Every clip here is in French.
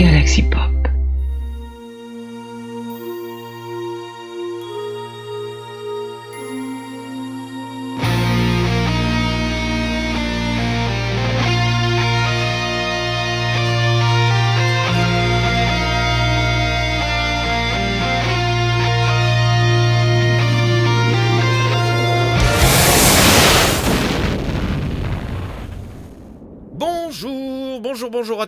Galaxy Pop.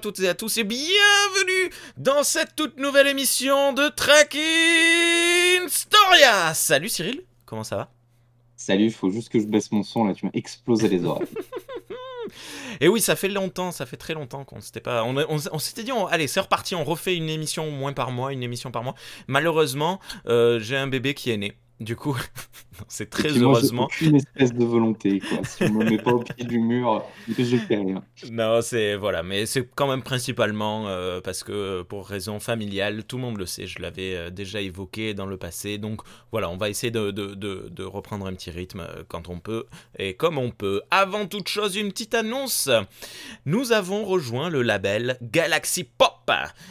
Toutes et à tous et bienvenue dans cette toute nouvelle émission de Trekking Storia. Salut Cyril, comment ça va? Salut, il faut juste que je baisse mon son là, tu m'as explosé les oreilles. Et oui, ça fait longtemps, ça fait très longtemps qu'on s'était pas. On, on- on s'était dit, on- allez, c'est reparti, on refait une émission au moins par mois, une émission par mois. Malheureusement, euh, j'ai un bébé qui est né. Du coup, c'est très Effectivement, heureusement. aucune espèce de volonté quoi. Si on me met pas au pied du mur, je fais rien. Non, c'est voilà, mais c'est quand même principalement euh, parce que pour raison familiale, tout le monde le sait, je l'avais euh, déjà évoqué dans le passé, donc voilà, on va essayer de, de- de- de reprendre un petit rythme euh, quand on peut et comme on peut. Avant toute chose, une petite annonce. Nous avons rejoint le label Galaxy Pop.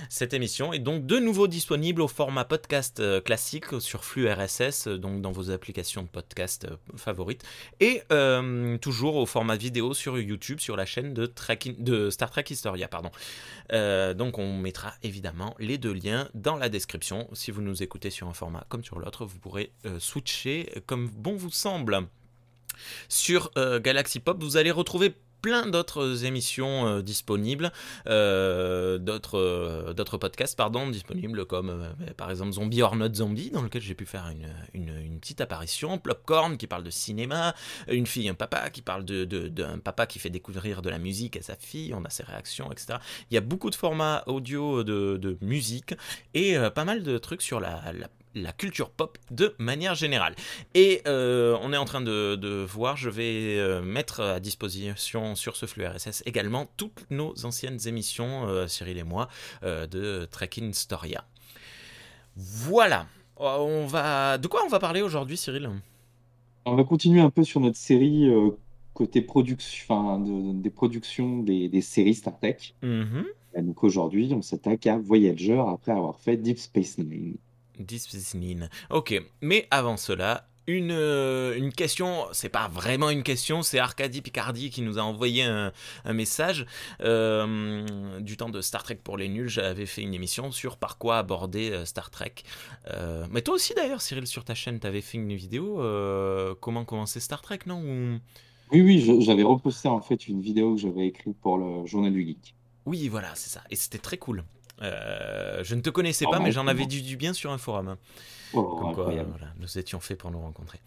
Cette émission est donc de nouveau disponible au format podcast euh, classique sur flux RSS, euh, donc dans vos applications de podcast euh, favorites et euh, toujours au format vidéo sur YouTube sur la chaîne de, Star Trek Historia. Euh, donc on mettra évidemment les deux liens dans la description. Si vous nous écoutez sur un format comme sur l'autre, vous pourrez switcher comme bon vous semble. Sur Galaxy Pop, vous allez retrouver plein d'autres émissions euh, disponibles, euh, d'autres euh, d'autres podcasts pardon disponibles comme par exemple Zombie or Not Zombie dans lequel j'ai pu faire une, une, petite apparition, Plopcorn qui parle de cinéma, une fille, un papa qui parle de, d'un papa qui fait découvrir de la musique à sa fille, on a ses réactions, etc. Il y a beaucoup de formats audio de, de musique et pas mal de trucs sur la, la- la culture pop de manière générale. Et euh, on est en train de, de voir, je vais euh, mettre à disposition sur ce flux RSS également toutes nos anciennes émissions, euh, Cyril et moi, euh, de Trekking Storia. Voilà. On va... De quoi on va parler aujourd'hui, Cyril? On va continuer un peu sur notre série côté production, de- des productions des, des séries Star Trek. Mhm. Et donc aujourd'hui, on s'attaque à Voyager après avoir fait Deep Space Nine. Nin. Ok, mais avant cela, une, euh, une question, c'est pas vraiment une question, c'est Arcadie Picardi qui nous a envoyé un, un message. Euh, du temps de Star Trek pour les nuls, j'avais fait une émission sur par quoi aborder euh, Star Trek. Mais toi aussi d'ailleurs, Cyril, sur ta chaîne, t'avais fait une vidéo comment commencer Star Trek, non Ou- Oui, oui, j'avais reposté en fait une vidéo que j'avais écrite pour le Journal du Geek. Oui, voilà, c'est ça. Et c'était très cool. Euh, je ne te connaissais Oh, pas, mais j'en avais dit du bien sur un forum. Oh, Comme quoi, voilà, nous étions faits pour nous rencontrer.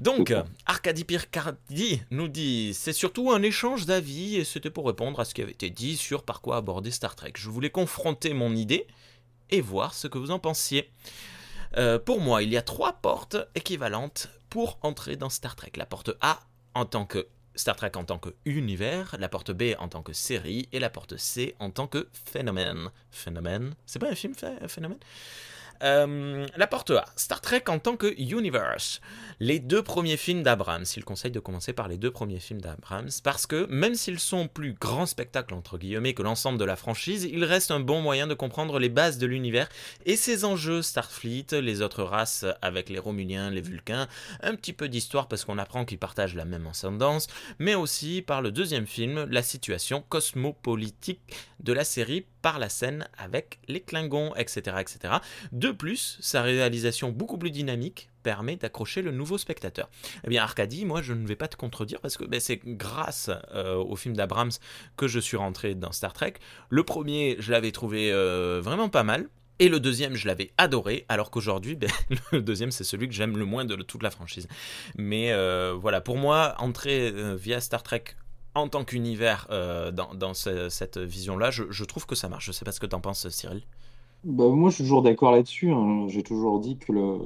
Donc. Arcadie Pircardi nous dit c'est surtout un échange d'avis et c'était pour répondre à ce qui avait été dit sur par quoi aborder Star Trek. Je voulais confronter mon idée et voir ce que vous en pensiez. Euh, pour moi, il y a trois portes équivalentes pour entrer dans Star Trek. La porte A en tant que Star Trek en tant que univers, la porte B en tant que série et la porte C en tant que phénomène. Phénomène C'est pas un film phé- phénomène? Euh, la porte A, Star Trek en tant que universe. Les deux premiers films d'Abrams. Il conseille de commencer par les deux premiers films d'Abrams parce que même s'ils sont plus grands spectacles entre guillemets que l'ensemble de la franchise, ils restent un bon moyen de comprendre les bases de l'univers et ses enjeux Starfleet, les autres races avec les Romuliens, les Vulcains, un petit peu d'histoire parce qu'on apprend qu'ils partagent la même ascendance, mais aussi par le deuxième film, la situation cosmopolitique de la série par la scène avec les Klingons, etc., etc. De plus, sa réalisation beaucoup plus dynamique permet d'accrocher le nouveau spectateur. Eh bien, Arcadie, moi, je ne vais pas te contredire parce que ben, c'est grâce euh, au film d'Abrams que je suis rentré dans Star Trek. Le premier, je l'avais trouvé euh, vraiment pas mal. Et le deuxième, je l'avais adoré, alors qu'aujourd'hui, ben, le deuxième, c'est celui que j'aime le moins de toute la franchise. Mais euh, voilà, pour moi, entrer via Star Trek en tant qu'univers dans, dans ce- cette vision-là, je, je trouve que ça marche. Je sais pas ce que t'en penses, Cyril. Bah, moi, je suis toujours d'accord là-dessus. hein. J'ai toujours dit que le,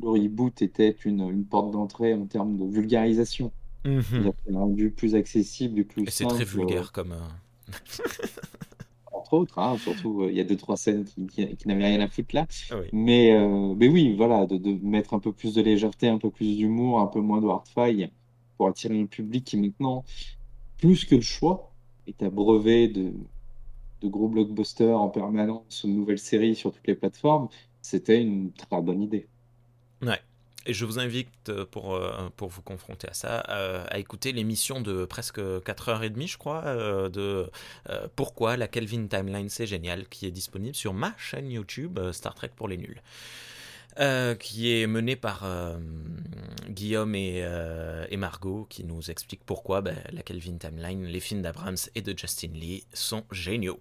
le reboot était une, une porte d'entrée en termes de vulgarisation. Il a rendu plus accessible et plus Et c'est très simple, vulgaire comme. euh, entre autres. hein. Surtout, euh, il y a deux, trois scènes qui, qui, qui n'avaient rien à foutre là. ah oui. Mais, euh, mais oui, voilà, de, de mettre un peu plus de légèreté, un peu plus d'humour, un peu moins de hard-faille pour attirer le public qui maintenant, plus que le choix, est abreuvé de, de gros blockbusters en permanence ou de nouvelles séries sur toutes les plateformes, c'était une très bonne idée. Ouais. Et je vous invite, euh, pour, euh, pour vous confronter à ça, euh, à écouter l'émission de presque 4h30, je crois, de Pourquoi la Kelvin Timeline c'est génial, qui est disponible sur ma chaîne YouTube Star Trek pour les nuls. Qui est menée par Guillaume et, et, Margot, qui nous expliquent pourquoi ben, la Kelvin Timeline, les films d'Abrams et de Justin Lee sont géniaux.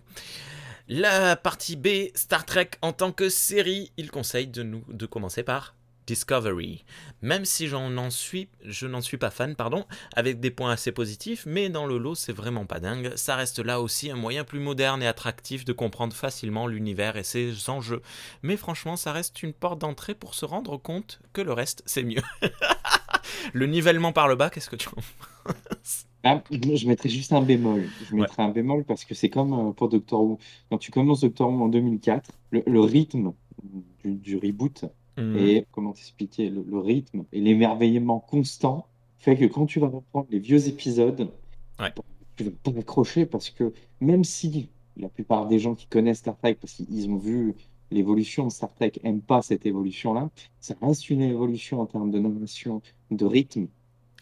La partie B, Star Trek en tant que série, il conseille de nous de commencer par Discovery. Même si j'en suis, je n'en suis pas fan, pardon, avec des points assez positifs, mais dans le lot c'est vraiment pas dingue. Ça reste là aussi un moyen plus moderne et attractif de comprendre facilement l'univers et ses enjeux. Mais franchement, ça reste une porte d'entrée pour se rendre compte que le reste c'est mieux. le nivellement par le bas, qu'est-ce que tu penses? Ah, je mettrais juste un bémol. Je mettrais un bémol parce que c'est comme euh, pour Doctor Who. Quand tu commences Doctor Who en 2004, le, rythme du reboot, Mmh. Et comment t'expliquer, le, rythme et l'émerveillement constant fait que quand tu vas reprendre les vieux épisodes, tu vas pas accrocher parce que même si la plupart des gens qui connaissent Star Trek, parce qu'ils ont vu l'évolution de Star Trek, n'aiment pas cette évolution-là, ça reste une évolution en termes de narration, de rythme.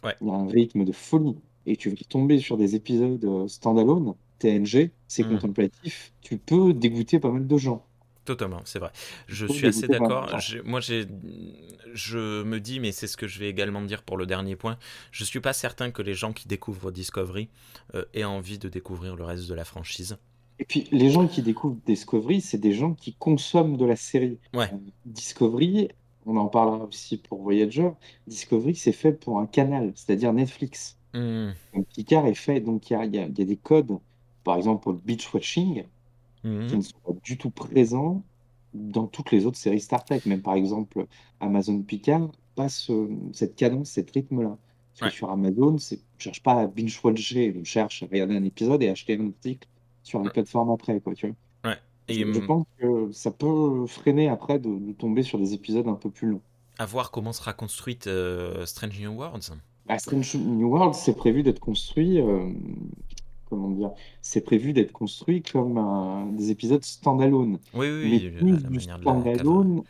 Il y a un rythme de folie. Et tu vas tomber sur des épisodes euh, standalone, TNG, c'est mmh. contemplatif, tu peux dégoûter pas mal de gens. Totalement, c'est vrai. Je suis assez d'accord. Moi, je me dis, mais c'est ce que je vais également dire pour le dernier point. Je suis pas certain que les gens qui découvrent Discovery euh, aient envie de découvrir le reste de la franchise. Et puis, les gens qui découvrent Discovery, c'est des gens qui consomment de la série. Ouais. Euh, Discovery, on en parlera aussi pour Voyager. Discovery, c'est fait pour un canal, c'est-à-dire Netflix. Mmh. Donc, Picard est fait, donc il y a, y a, des codes, par exemple pour le beach watching qui ne sont pas du tout présents dans toutes les autres séries Star Trek. Même par exemple, Amazon Picard passe cette cadence, cette rythme-là. sur Amazon, je ne cherche pas à binge-watcher, je cherche à regarder un épisode et acheter un article sur la plateforme après. Quoi, tu vois. je, mmh pense que ça peut freiner après de, tomber sur des épisodes un peu plus longs. À voir comment sera construite euh, Strange New Worlds. Bah, Strange New Worlds, c'est prévu d'être construit euh, comment dire, c'est prévu d'être construit comme des épisodes standalone. Oui, oui, Mais plus du standalone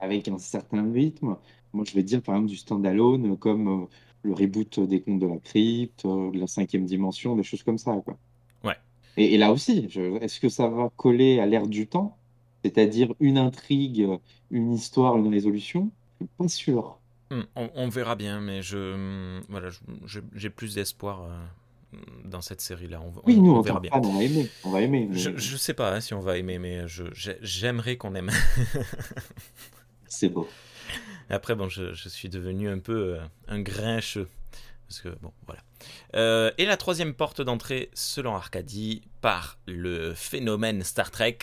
avec un certain rythme. Moi, je vais dire par exemple du standalone comme euh, le reboot des Contes de la Crypte, euh, de la cinquième dimension, des choses comme ça, quoi. Ouais. Et, là aussi, est-ce que ça va coller à l'ère du temps, c'est-à-dire une intrigue, une histoire, une résolution? Je suis pas sûr. Hmm, on, verra bien, mais je, voilà, j'ai plus d'espoir. Dans cette série-là. On, oui, nous, on, verra bien. on va aimer. On va aimer je, je sais pas hein, si on va aimer, mais j'aimerais qu'on aime. C'est beau. Après, bon, je, je, suis devenu un peu euh, un grincheux. Parce que, bon, voilà. Euh, et la troisième porte d'entrée, selon Arcadie, par le phénomène Star Trek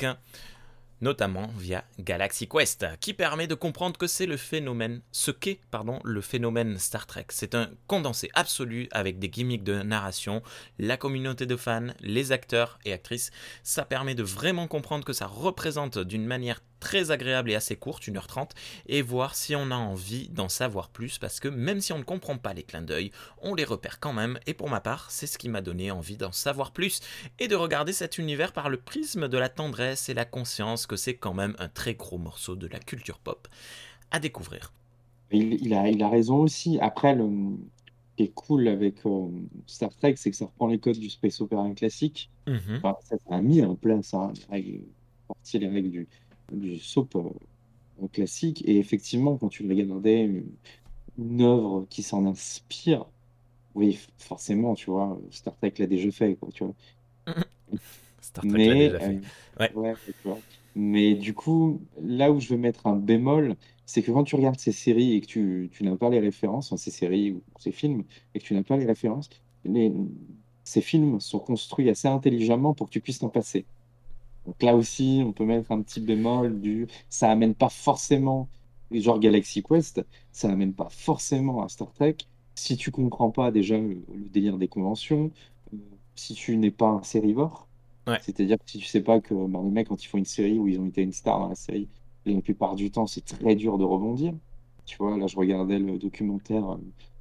notamment via Galaxy Quest, qui permet de comprendre que c'est le phénomène, ce qu'est pardon, le phénomène Star Trek. C'est un condensé absolu avec des gimmicks de narration, la communauté de fans, les acteurs et actrices. Ça permet de vraiment comprendre que ça représente d'une manière très agréable et assez courte, 1h30, et voir si on a envie d'en savoir plus, parce que même si on ne comprend pas les clins d'œil, on les repère quand même, et pour ma part, c'est ce qui m'a donné envie d'en savoir plus, et de regarder cet univers par le prisme de la tendresse et la conscience que c'est quand même un très gros morceau de la culture pop à découvrir. Il, a, il a raison aussi. Après, le, ce qui est cool avec euh, Star Trek, c'est que ça reprend les codes du space opera classique. Mhm. ça, a mis en place hein, les règles du, du soap classique. Et effectivement, quand tu regardais une, une œuvre qui s'en inspire, oui, forcément, tu vois, Star Trek l'a déjà fait, quoi, tu vois. Star Trek l'a déjà fait. Euh, Mais du coup, là où je veux mettre un bémol, c'est que quand tu regardes ces séries et que tu, tu n'as pas les références, ces séries ou ces films, et que tu n'as pas les références, les, ces films sont construits assez intelligemment pour que tu puisses t'en passer. Donc là aussi, on peut mettre un petit bémol du ça amène pas forcément, genre Galaxy Quest, ça amène pas forcément à Star Trek. Si tu comprends pas déjà le, délire des conventions, euh, si tu n'es pas un sérivore, c'est-à-dire que si tu sais pas que bah, les mecs, quand ils font une série où ils ont été une star dans la série, la plupart du temps, c'est très dur de rebondir. Tu vois, là, je regardais le documentaire euh,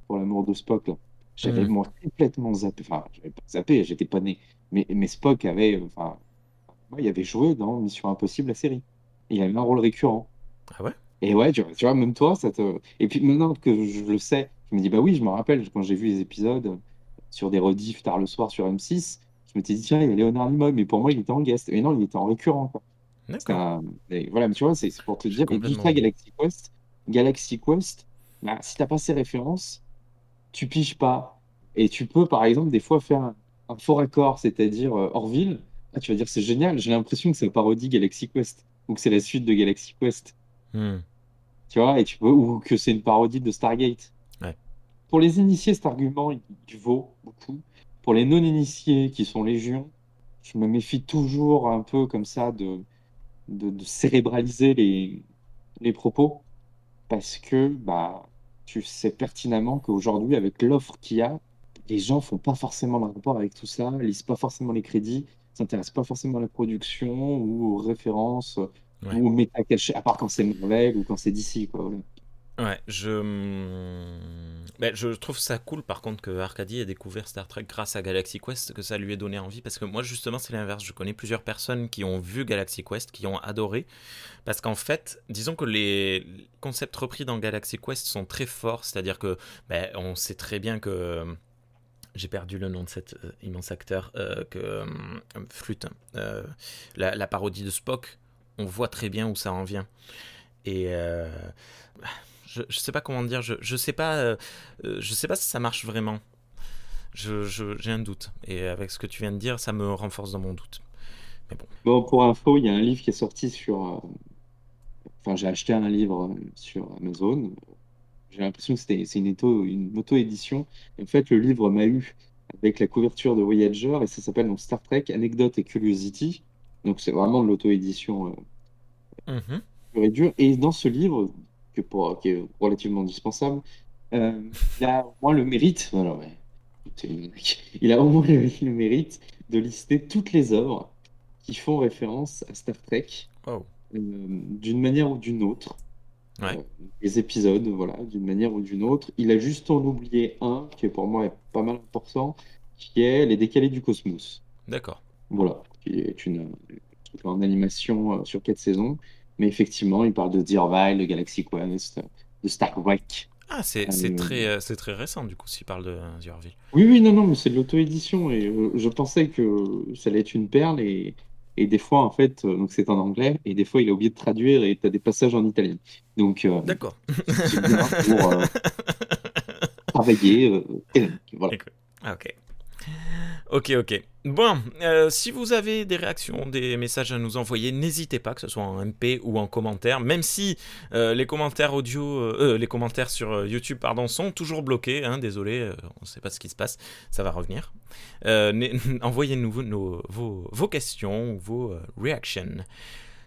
pour l'amour de Spock. J'avais mmh. complètement zappé. Enfin, j'avais pas zappé, j'étais pas né. Mais, mais Spock avait, enfin, moi, il avait joué dans Mission Impossible, la série. Il avait un rôle récurrent. Ah ouais? Et ouais, tu vois, même toi, ça te... Et puis maintenant que je le sais, je me dis, bah oui, je me rappelle quand j'ai vu les épisodes sur des rediffs tard le soir sur M6, je me suis dit, tiens, il y a Léonard Nimoy, mais pour moi, il était en guest. Et non, il était en récurrent, quoi. Un- et voilà, mais tu vois, c'est pour te dire. Complètement. Galaxy Quest, Galaxy Quest, bah, si t'as pas ces références, tu piges pas. Et tu peux, par exemple, des fois faire un, un faux raccord, c'est-à-dire euh, Orville. Ah, tu vas dire, c'est génial, j'ai l'impression que c'est parodie Galaxy Quest, ou que c'est la suite de Galaxy Quest, Hmm. tu vois, et tu peux, ou que c'est une parodie de Stargate. Ouais. Pour les initiés, cet argument, il, il vaut beaucoup. Pour les non-initiés, qui sont légion, je me méfie toujours un peu comme ça de, de, de cérébraliser les, les propos, parce que bah, tu sais pertinemment qu'aujourd'hui, avec l'offre qu'il y a, les gens font pas forcément le rapport avec tout ça, lisent pas forcément les crédits, s'intéressent pas forcément à la production ou aux références Ouais. ou aux méta cachés, à part quand c'est Marvel ou quand c'est DC, quoi. Ouais, je... hmm, ben, je trouve ça cool par contre que Arcadie ait découvert Star Trek grâce à Galaxy Quest, que ça lui ait donné envie, parce que moi justement c'est l'inverse, je connais plusieurs personnes qui ont vu Galaxy Quest, qui ont adoré, parce qu'en fait, disons que les concepts repris dans Galaxy Quest sont très forts, c'est-à-dire que ben, on sait très bien que... J'ai perdu le nom de cet euh, immense acteur euh, que euh, flûte. euh, la, parodie de Spock, on voit très bien où ça en vient. Et je, je sais pas comment dire, je, je sais pas, je sais pas si ça marche vraiment. J'ai un doute. Et avec ce que tu viens de dire, ça me renforce dans mon doute. Mais bon. Bon, pour info, il y a un livre qui est sorti sur. Enfin, j'ai acheté un livre sur Amazon. J'ai l'impression que c'était, c'est une une auto-édition. En fait, le livre m'a eu avec la couverture de Voyager et ça s'appelle donc Star Trek, Anecdote et Curiosity. Donc, c'est vraiment de l'auto-édition euh, Mhm. pure et dure. Et dans ce livre, que pour, qui est relativement indispensable, euh, il a au moins le mérite. voilà, ouais, une il a au moins le, le mérite de lister toutes les œuvres qui font référence à Star Trek Oh. euh, d'une manière ou d'une autre. Ouais. Euh, les épisodes, voilà, d'une manière ou d'une autre. Il a juste en oublié un qui est pour moi est pas mal important, qui est Les Décalés du Cosmos. D'accord. Voilà, qui est une, en animation euh, sur quatre saisons. Mais effectivement, il parle de Dirvile, de Galaxy Quest, de Star Trek. Ah, c'est, Euh, très, euh, c'est très récent du coup s'il parle de euh, Zurville. Oui, oui, non, non, mais c'est de l'auto-édition et euh, je pensais que ça allait être une perle et, et des fois, en fait, euh, donc c'est en anglais et des fois, il a oublié de traduire et tu as des passages en italien. Donc, euh, D'accord. c'est bien pour euh, travailler. et voilà. Ah, ok. Ok, ok. Bon, euh, si vous avez des réactions, des messages à nous envoyer, n'hésitez pas, que ce soit en MP ou en commentaire, même si euh, les commentaires audio, euh, les commentaires sur YouTube, pardon, sont toujours bloqués. hein, désolé, on ne sait pas ce qui se passe, ça va revenir. Envoyez-nous vos, nos- vos, vos questions, vos reactions.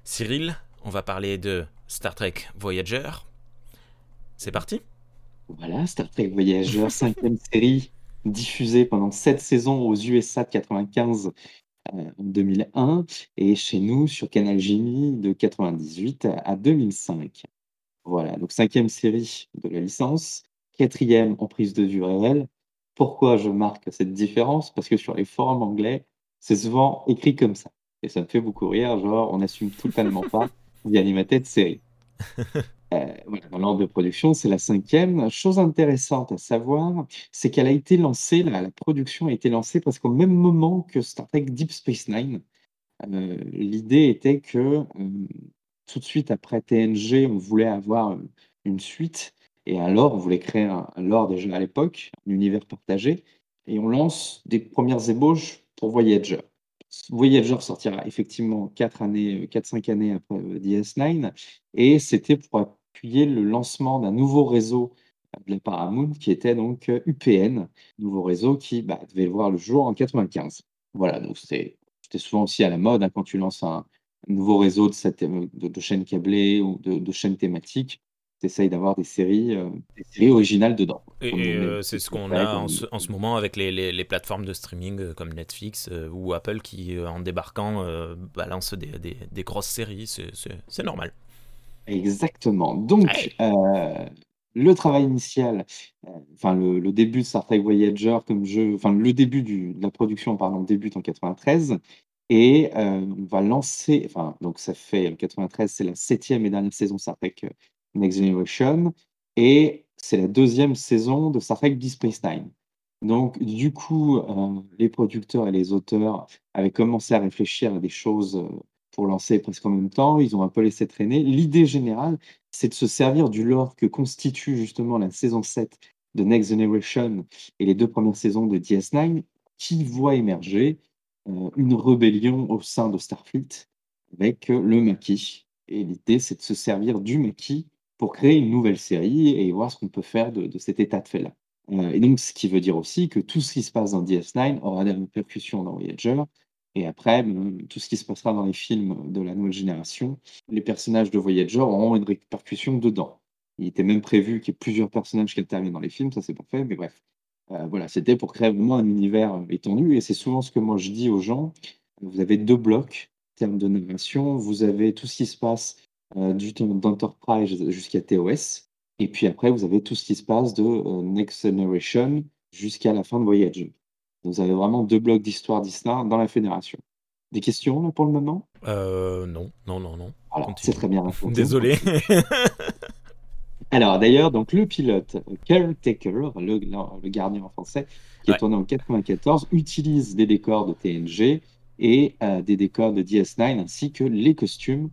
Cyril, on va parler de Star Trek Voyager. C'est parti? Voilà, Star Trek Voyager, cinquième série, diffusée pendant sept saisons aux USA de 95 euh, en 2001 et chez nous sur Canal Jimmy de 98 à 2005. Voilà, donc cinquième série de la licence, quatrième en prise de vue réelle. Pourquoi je marque cette différence? Parce que sur les forums anglais, c'est souvent écrit comme ça. Et ça me fait beaucoup rire, genre on n'assume totalement pas The Animated Série. Euh, dans l'ordre de production, c'est la cinquième. Chose intéressante à savoir, c'est qu'elle a été lancée, la, production a été lancée presque au même moment que Star Trek Deep Space Nine. Euh, l'idée était que euh, tout de suite après TNG, on voulait avoir une suite. Et un lore, on voulait créer un, un lore déjà à l'époque, un univers partagé. Et on lance des premières ébauches pour Voyager. Voyager sortira effectivement 4 années, 4-5 années après euh, DS9. Et c'était pour le lancement d'un nouveau réseau euh, de la Paramount qui était donc euh, UPN, nouveau réseau qui bah, devait voir le jour en 95. Voilà, donc c'était souvent aussi à la mode hein, quand tu lances un, nouveau réseau de, cette- de, de chaînes câblées ou de, de chaînes thématiques. Tu essayes d'avoir des séries, euh, des séries originales dedans. Et, euh, c'est ce qu'on a en ce, en ce moment avec les, les- les plateformes de streaming euh, comme Netflix euh, ou Apple qui, euh, en débarquant, euh, balancent des, des- des grosses séries. C'est normal. Exactement. Donc, euh, le travail initial, euh, enfin le, le début de Star Trek Voyager comme jeu, enfin le début du- de la production, pardon, débute en 93. Et on va lancer, enfin, donc ça fait 93, c'est la septième et dernière saison Star Trek Next Generation, et c'est la deuxième saison de Star Trek Deep Space Nine. Donc, du coup, les producteurs et les auteurs avaient commencé à réfléchir à des choses pour lancer presque en même temps. Ils ont un peu laissé traîner. L'idée générale, c'est de se servir du lore que constitue justement la saison 7 de Next Generation et les deux premières saisons de DS9, qui voit émerger une rébellion au sein de Starfleet avec le maquis. Et l'idée, c'est de se servir du maquis pour créer une nouvelle série et voir ce qu'on peut faire de, de cet état de fait-là. Euh, et donc, ce qui veut dire aussi que tout ce qui se passe dans DS9 aura des répercussions dans Voyager. Et après, ben, tout ce qui se passera dans les films de la nouvelle génération, les personnages de Voyager auront une répercussion dedans. Il était même prévu qu'il y ait plusieurs personnages qui interviennent dans les films, ça c'est pas fait, mais bref. Euh, voilà, c'était pour créer vraiment un univers étendu, et c'est souvent ce que moi je dis aux gens. Vous avez deux blocs en termes de narration. Vous avez tout ce qui se passe euh, d'Enterprise jusqu'à TOS, et puis après, vous avez tout ce qui se passe de euh, Next Generation jusqu'à la fin de Voyager. Vous avez vraiment deux blocs d'histoire d'Istar dans la Fédération. Des questions là pour le moment? Euh, Non, non, non, non. Alors, c'est très bien Désolé. Alors d'ailleurs, donc le pilote Caretaker, le, le, gardien en français, qui est tourné en 94, utilise des décors de TNG et euh, des décors de DS9 ainsi que les costumes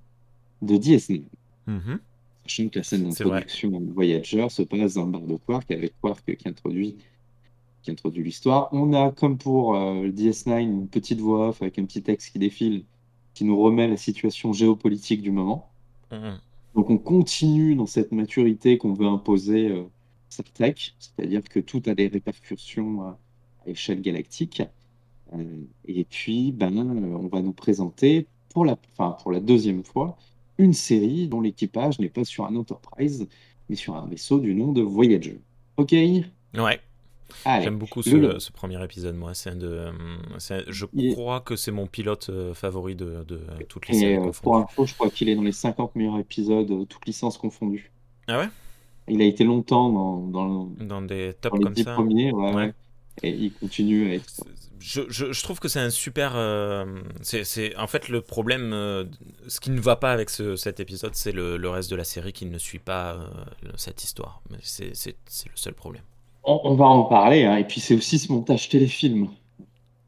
de DS9. Mm Sachant que la scène d'introduction Voyager se passe dans le bar de Quark avec Quark qui introduit, qui introduit l'histoire. On a, comme pour euh, le DS9, une petite voix off avec un petit texte qui défile qui nous remet la situation géopolitique du moment. Mhm. Donc on continue dans cette maturité qu'on veut imposer euh, Star Trek, c'est-à-dire que tout a des répercussions à, échelle galactique. Euh, et puis, ben, on va nous présenter pour la, enfin, pour la deuxième fois une série dont l'équipage n'est pas sur un Enterprise, mais sur un vaisseau du nom de Voyager. Ok Ouais. J'aime beaucoup ce, premier épisode, moi. C'est de, je crois que c'est mon pilote euh, favori de, de toutes les séries. Euh, pour info, je crois qu'il est dans les 50 meilleurs épisodes, euh, toutes licences confondues. Ah ouais? Il a été longtemps dans, dans, dans des tops comme ça. premiers, ouais. Et il continue à être je, je, trouve que c'est un super. Euh, c'est en fait le problème. Euh, ce qui ne va pas avec ce, cet épisode, c'est le, le, reste de la série qui ne suit pas euh, cette histoire. C'est le seul problème. On, va en parler. Hein, et puis c'est aussi ce montage téléfilm.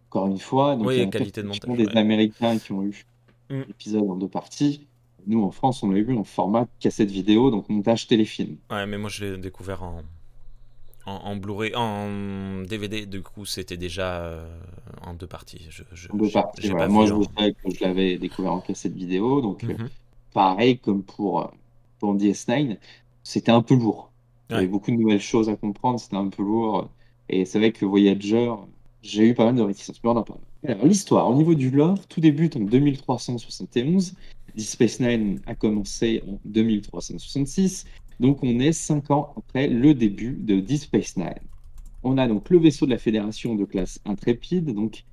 Encore une fois. Donc, oui, qualité de montage. Des Américains qui ont eu mm. l'épisode en deux parties. Nous, en France, on l'a eu en format cassette vidéo, donc montage téléfilm. Ouais, mais moi, je l'ai découvert en, en, Blu-ray, en DVD, du coup, c'était déjà euh, en deux parties. Je, en deux parties, Moi, je savais que je l'avais découvert en cassette vidéo, donc euh, mhm. pareil comme pour, euh, pour DS9, c'était un peu lourd. Il y avait beaucoup de nouvelles choses à comprendre, c'était un peu lourd. Et c'est vrai que Voyager, j'ai eu pas mal de réticences. Alors, l'histoire, au niveau du lore, tout débute en 2371. Deep Space Nine a commencé en 2366. Donc on est cinq ans après le début de Deep Space Nine. On a donc le vaisseau de la Fédération de classe intrépide, donc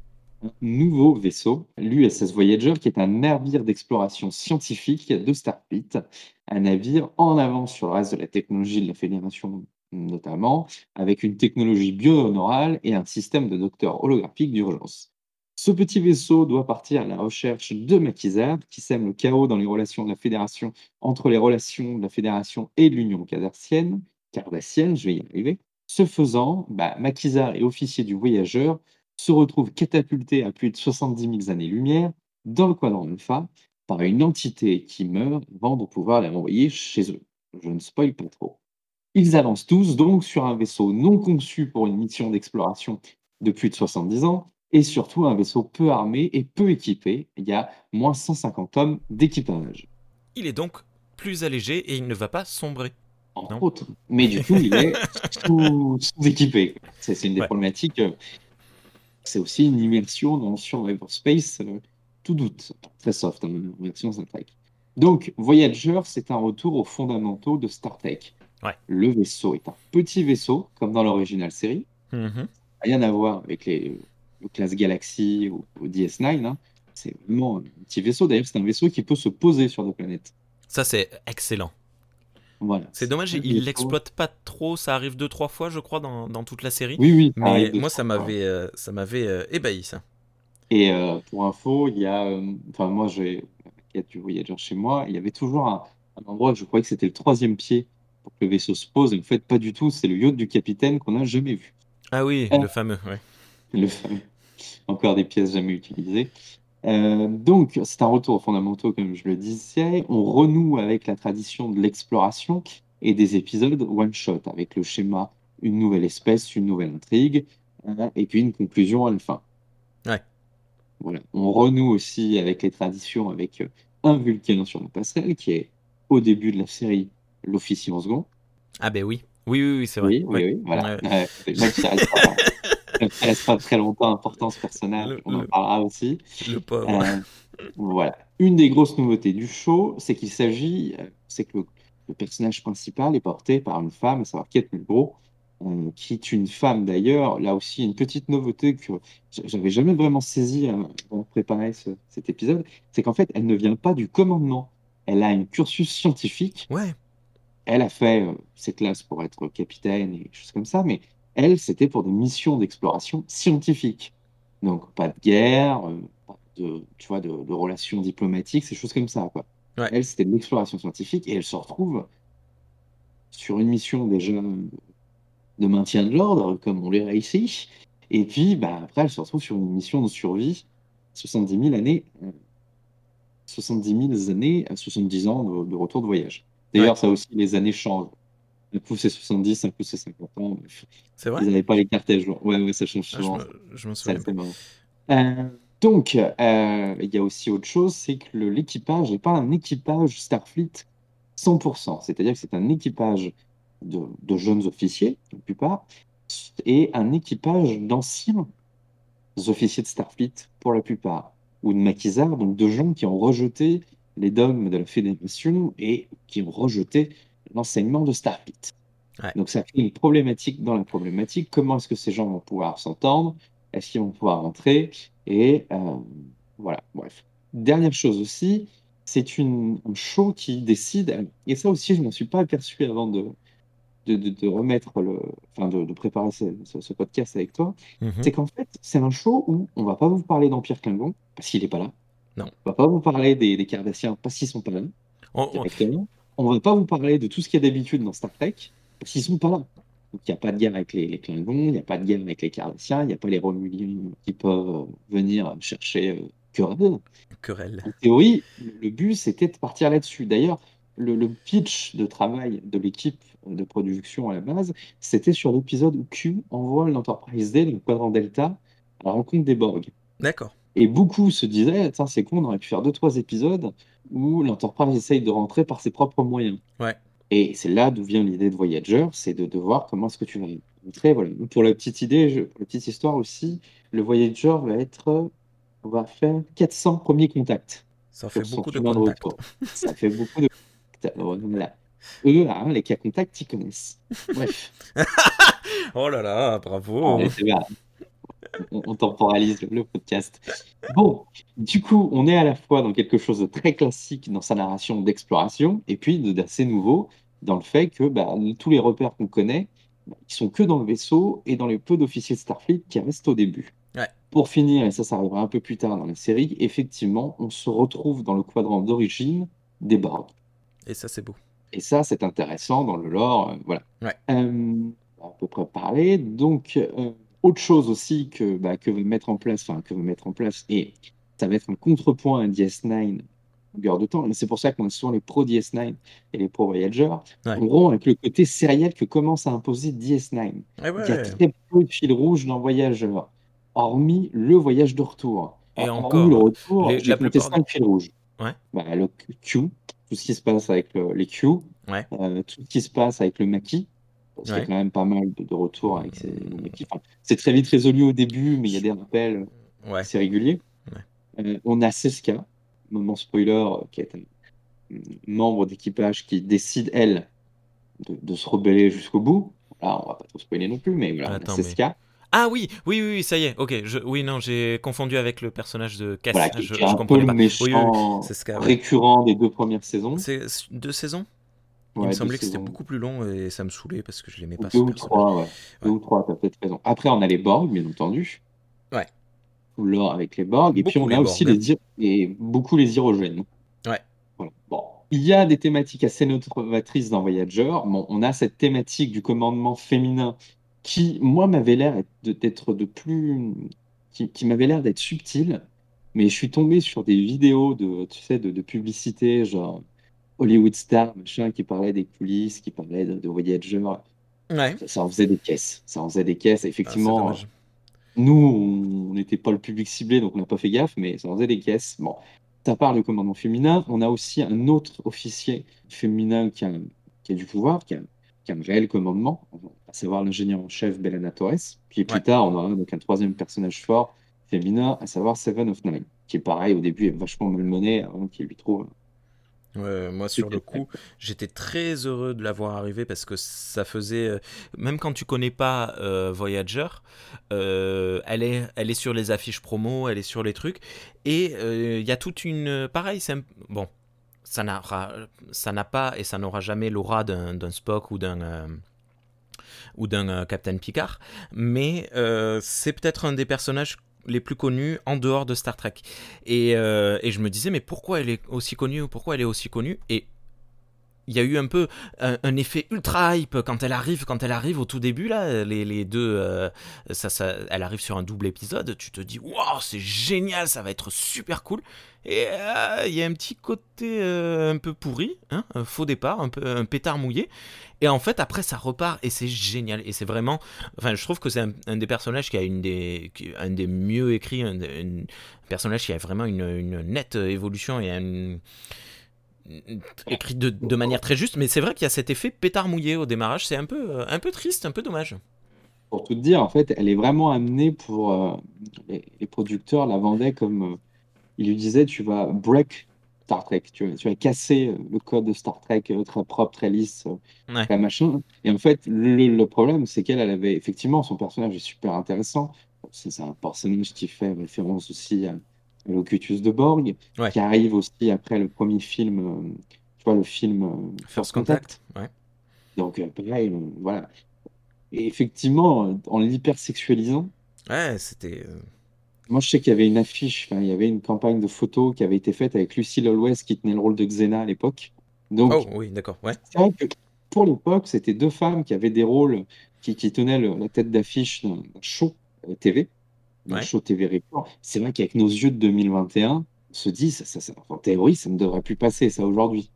un nouveau vaisseau, l'USS Voyager, qui est un navire d'exploration scientifique de Starfleet, un navire en avance sur le reste de la technologie de la Fédération notamment, avec une technologie bio-honorale et un système de docteur holographique d'urgence. Ce petit vaisseau doit partir à la recherche de maquisards qui sème le chaos dans les relations de la Fédération, entre les relations de la Fédération et l'Union cardassienne, cardassienne, je vais y arriver. Ce faisant, bah, Maquisard et officier du voyageur se retrouvent catapultés à plus de 70 000 années-lumière dans le quadrant alpha par une entité qui meurt avant de pouvoir les renvoyer chez eux. Je ne spoil pas trop. Ils avancent tous donc sur un vaisseau non conçu pour une mission d'exploration de plus de 70 ans, et surtout un vaisseau peu armé et peu équipé. Il y a moins 150 hommes d'équipage. Il est donc plus allégé et il ne va pas sombrer. En autres. Mais du coup, il est sous-équipé. c'est une des problématiques. C'est aussi une immersion dans sur Everspace, euh, tout doute. Très soft, hein, version Trek. Donc, Voyager, c'est un retour aux fondamentaux de Star Trek. Le vaisseau est un petit vaisseau, comme dans l'original série. Mm-hmm. Rien à voir avec les classe Galaxy ou, DS9. Hein. C'est vraiment un petit vaisseau. D'ailleurs, c'est un vaisseau qui peut se poser sur des planètes. Ça, c'est excellent. Voilà. C'est dommage, il l'exploite pas trop. Ça arrive deux trois fois, je crois, dans, dans toute la série. Oui, oui. Mais moi, ça m'avait, euh, ça m'avait euh, ébahi ça. Et euh, pour info, il y a, euh, enfin moi j'ai maquette du Voyager chez moi, il y avait toujours un, un endroit, je croyais que c'était le troisième pied pour que le vaisseau se pose, et en fait pas du tout, c'est le yacht du capitaine qu'on n'a jamais vu. Ah oui, Euh, le fameux, ouais. le fameux. Encore des pièces jamais utilisées. Euh, donc, c'est un retour aux fondamentaux, comme je le disais. On renoue avec la tradition de l'exploration et des épisodes one-shot, avec le schéma une nouvelle espèce, une nouvelle intrigue, euh, et puis une conclusion à la fin. Voilà. On renoue aussi avec les traditions, avec euh, un Vulcain sur la passerelle, qui est au début de la série l'officier en second. Ah ben oui. Oui, oui, oui, c'est vrai. Oui, oui, Ouais. oui, voilà. Ouais. Euh, même si ça reste pas, ça reste pas très longtemps important, ce personnage, Le- on en le- parlera aussi. Le pauvre. Euh, voilà. Une des grosses nouveautés du show, c'est qu'il s'agit, euh, c'est que le, le personnage principal est porté par une femme, à savoir Kate Mulgrew, euh, qui est une femme d'ailleurs. Là aussi, une petite nouveauté que j'avais jamais vraiment saisie euh, avant de préparer ce- cet épisode, c'est qu'en fait, elle ne vient pas du commandement. Elle a un cursus scientifique. Ouais. Elle a fait euh, ses classes pour être capitaine et des choses comme ça, mais elle, c'était pour des missions d'exploration scientifique. Donc, pas de guerre, euh, pas de, tu vois, de, de relations diplomatiques, ces choses comme ça, quoi. Ouais. Elle, c'était de l'exploration scientifique et elle se retrouve sur une mission déjà euh, de maintien de l'ordre, comme on l'est ici. Et puis, bah, après, elle se retrouve sur une mission de survie, 70 000 années, euh, 70 000 années, à 70 ans de, de retour de voyage. D'ailleurs, ça aussi, les années changent. Un coup, c'est 70, un coup, c'est 50 ans. C'est vrai? Ils n'avaient pas les cartes à jour. Ouais, ouais, ça change Ah, je souvent. me, je me Ça, souviens. Euh, donc, euh, il y a aussi autre chose, c'est que l'équipage n'est pas un équipage Starfleet 100%. C'est-à-dire que c'est un équipage de, de jeunes officiers, la plupart, et un équipage d'anciens officiers de Starfleet, pour la plupart, ou de maquisards, donc de gens qui ont rejeté les dogmes de la Fédération et qui ont rejeté l'enseignement de Starfleet. Ouais. Donc ça crée une problématique dans la problématique. Comment est-ce que ces gens vont pouvoir s'entendre? Est-ce qu'ils vont pouvoir rentrer? Et euh, voilà, bref. Dernière chose aussi, c'est une, un show qui décide, et ça aussi je ne m'en suis pas aperçu avant de, de, de- de remettre le, enfin de, de préparer ce, ce- ce podcast avec toi, Mhm. c'est qu'en fait c'est un show où on va pas vous parler d'Empire Klingon, parce qu'il n'est pas là. Non. On va pas vous parler des, des Cardassiens, parce qu'ils sont pas là On- on- directement. On va pas vous parler de tout ce qu'il y a d'habitude dans Star Trek, parce qu'ils sont pas là. Donc il n'y a pas de guerre avec les, les Klingons, il n'y a pas de guerre avec les Cardassiens, il n'y a pas les Romuliens qui peuvent venir chercher euh, querelle. Querelle. En théorie, le le but c'était de partir là-dessus. D'ailleurs, le, le pitch de travail de l'équipe de production à la base, c'était sur l'épisode où Q envoie l'Enterprise D, le quadrant Delta, à la rencontre des Borg. D'accord. Et beaucoup se disaient, Tiens, c'est con, on aurait pu faire deux, trois épisodes où l'Enterprise essaye de rentrer par ses propres moyens. Ouais. Et c'est là d'où vient l'idée de Voyager, c'est de, de voir comment est-ce que tu vas rentrer. Voilà. Pour la petite idée, je- pour la petite histoire aussi, le Voyager va être, on va faire 400 premiers contacts Ça fait beaucoup de contacts. Ça fait beaucoup de contacts. Voilà. Eux, hein, les cas contacts, ils connaissent. Bref, Oh là là, bravo. Ouais, bien. on, on temporalise le, podcast. Bon, du coup, on est à la fois dans quelque chose de très classique dans sa narration d'exploration, et puis d'assez nouveau dans le fait que bah, tous les repères qu'on connaît, bah, ils sont que dans le vaisseau et dans les peu d'officiers de Starfleet qui restent au début. Ouais. Pour finir, et ça, ça arrivera un peu plus tard dans la série, effectivement, on se retrouve dans le quadrant d'origine des Borg. Et ça, c'est beau. Et ça, c'est intéressant dans le lore. euh, voilà. Ouais. Euh, on va à peu près parler. Donc, euh, autre chose aussi que, bah, que veut mettre en place, enfin, que veut mettre en place, et ça va être un contrepoint à DS9 longueur de temps. C'est pour ça qu'on a souvent les pro DS9 et les pro Voyager. Ouais. En gros, avec le côté sériel que commence à imposer DS9. Eh Il y a très peu de fil rouge dans Voyager, hormis le voyage de retour. Et encore, le retour, j'ai la compté plupart- 5 fils rouges. Bah, le Q, tout ce qui se passe avec le- les Q, Ouais. euh, tout ce qui se passe avec le maquis, parce qu'il y a quand même pas mal de, de retours avec ces le maquis. Enfin, c'est très vite résolu au début, mais il y a des rappels Ouais. assez réguliers. Ouais. Euh, on a Seska, moment spoiler, euh, qui est un membre d'équipage qui décide, elle, de, de se rebeller jusqu'au bout. Là, on va pas trop spoiler non plus, mais voilà, on a Attends, mais- Ah oui, oui, oui, oui, ça y est. Ok. Je... Oui, non, j'ai confondu avec le personnage de Cass. voilà, qui, je, qui est je un peu le pas. méchant Oui, oui, oui. C'est ce cas. ouais. récurrent des deux premières saisons. C'est deux saisons? Il me semblait que c'était beaucoup plus long et ça me saoulait parce que je l'aimais pas. Deux ce ou personnage. trois, ouais. Deux ou trois, t'as peut-être raison. Après, on a les Borg, bien entendu. Ouais. lore avec les Borg. Et puis on a aussi les et beaucoup les Hyrogènes. Ouais. Voilà. Bon. Il y a des thématiques assez novatrices dans Voyager. Bon, on a cette thématique du commandement féminin qui, moi, m'avait l'air d'être de plus, qui, qui m'avait l'air d'être subtile. Mais je suis tombé sur des vidéos de, tu sais, de, de publicité, genre Hollywood Star, machin, qui parlait des coulisses, qui parlait de, de Voyager. Ouais. Ça, ça en faisait des caisses. Ça en faisait des caisses. Ah, Effectivement, nous, on n'était pas le public ciblé, donc on n'a pas fait gaffe, mais ça en faisait des caisses. Bon, ça part le commandement féminin. On a aussi un autre officier féminin qui a, qui a du pouvoir, qui a, qui a un réel commandement, à savoir l'ingénieur en chef Belana Torres. Puis plus Ouais. tard, on aura donc un troisième personnage fort féminin, à savoir Seven of Nine, qui est pareil, au début est vachement malmené avant qu'il lui trouve. Ouais, moi, sur le coup, j'étais très heureux de la voir arriver parce que ça faisait. euh, Même quand tu connais pas euh, Voyager, euh, elle, est, elle est sur les affiches promo, elle est sur les trucs. Et euh, il y a toute une. Pareil, c'est un- Bon, ça n'a pas et ça n'aura jamais l'aura d'un Spock ou d'un. euh, ou d'un euh, Captain Picard, mais euh, c'est peut-être un des personnages les plus connus en dehors de Star Trek. Et, et je me disais, mais pourquoi elle est aussi connue Pourquoi elle est aussi connue? Et il y a eu un peu un, effet ultra hype quand elle arrive, quand elle arrive au tout début là, les, deux, euh, ça, ça, elle arrive sur un double épisode. Tu te dis, waouh, c'est génial, ça va être super cool. Et euh, il y a un petit côté euh, un peu pourri, hein, un faux départ, un peu un pétard mouillé. Et en fait, après, ça repart et c'est génial. Et c'est vraiment, enfin, je trouve que c'est un, des personnages qui a une des, un des mieux écrits, un, personnage qui a vraiment une nette évolution et un écrit de, de manière très juste, mais c'est vrai qu'il y a cet effet pétard mouillé au démarrage, c'est un peu, euh, un peu triste, un peu dommage. Pour tout dire, en fait, elle est vraiment amenée pour. euh, les, les producteurs la vendaient comme. euh, ils lui disaient tu vas break Star Trek, tu vas, tu vas casser le code de Star Trek très propre, très lisse, Ouais. très machin. Et en fait, le, le problème, c'est qu'elle elle avait. Effectivement, son personnage est super intéressant. C'est un personnage qui fait référence aussi à Locutus de Borg, Ouais. qui arrive aussi après le premier film, euh, tu vois, le film euh, First Contact, ouais. Donc, euh, pareil, voilà. Et effectivement, en l'hypersexualisant, Ouais, c'était. moi, je sais qu'il y avait une affiche, il y avait une campagne de photos qui avait été faite avec Lucy Lawless qui tenait le rôle de Xena à l'époque. Donc, Oh oui, d'accord, ouais. c'est vrai que pour l'époque, c'était deux femmes qui avaient des rôles, qui, qui tenaient le- la tête d'affiche d'un show TV, d'un Ouais. show TV Record. C'est vrai qu'avec nos yeux de 2021, on se dit, ça, ça- ça- en théorie, ça ne devrait plus passer, ça, aujourd'hui.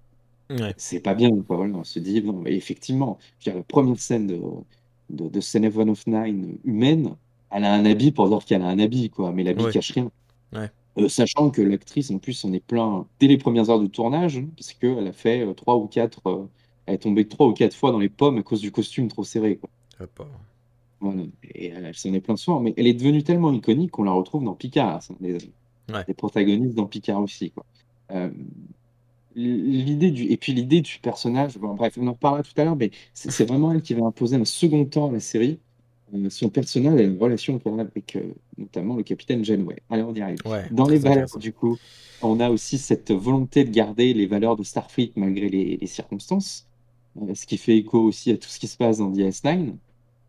Ouais. C'est pas bien, quoi. Voilà, on se dit, non, mais effectivement, je veux dire, la première scène de, de, de Seven of Nine humaine, elle a un habit pour dire qu'elle a un habit, quoi, mais l'habit Ouais. cache rien. Euh, sachant que l'actrice, en plus, on est plein dès les premières heures de tournage, hein, parce qu'elle a fait euh, trois ou quatre, euh, elle est tombée trois ou quatre fois dans les pommes à cause du costume trop serré, quoi. Ah, Voilà. Et elle, s'en est plein soin, mais elle est devenue tellement iconique qu'on la retrouve dans Picard. C'est un des, Ouais. des protagonistes dans Picard aussi, quoi. Euh, l'idée du et puis l'idée du personnage, bon, bref, on en reparlera tout à l'heure, mais c'est vraiment elle qui va imposer un second temps à la série. Euh, son personnage et la relation qu'elle a avec euh, notamment le capitaine Janeway. Allez, on y arrive. Ouais, Dans les valeurs, du coup, on a aussi cette volonté de garder les valeurs de Starfleet malgré les, les circonstances, Euh, ce qui fait écho aussi à tout ce qui se passe dans DS9,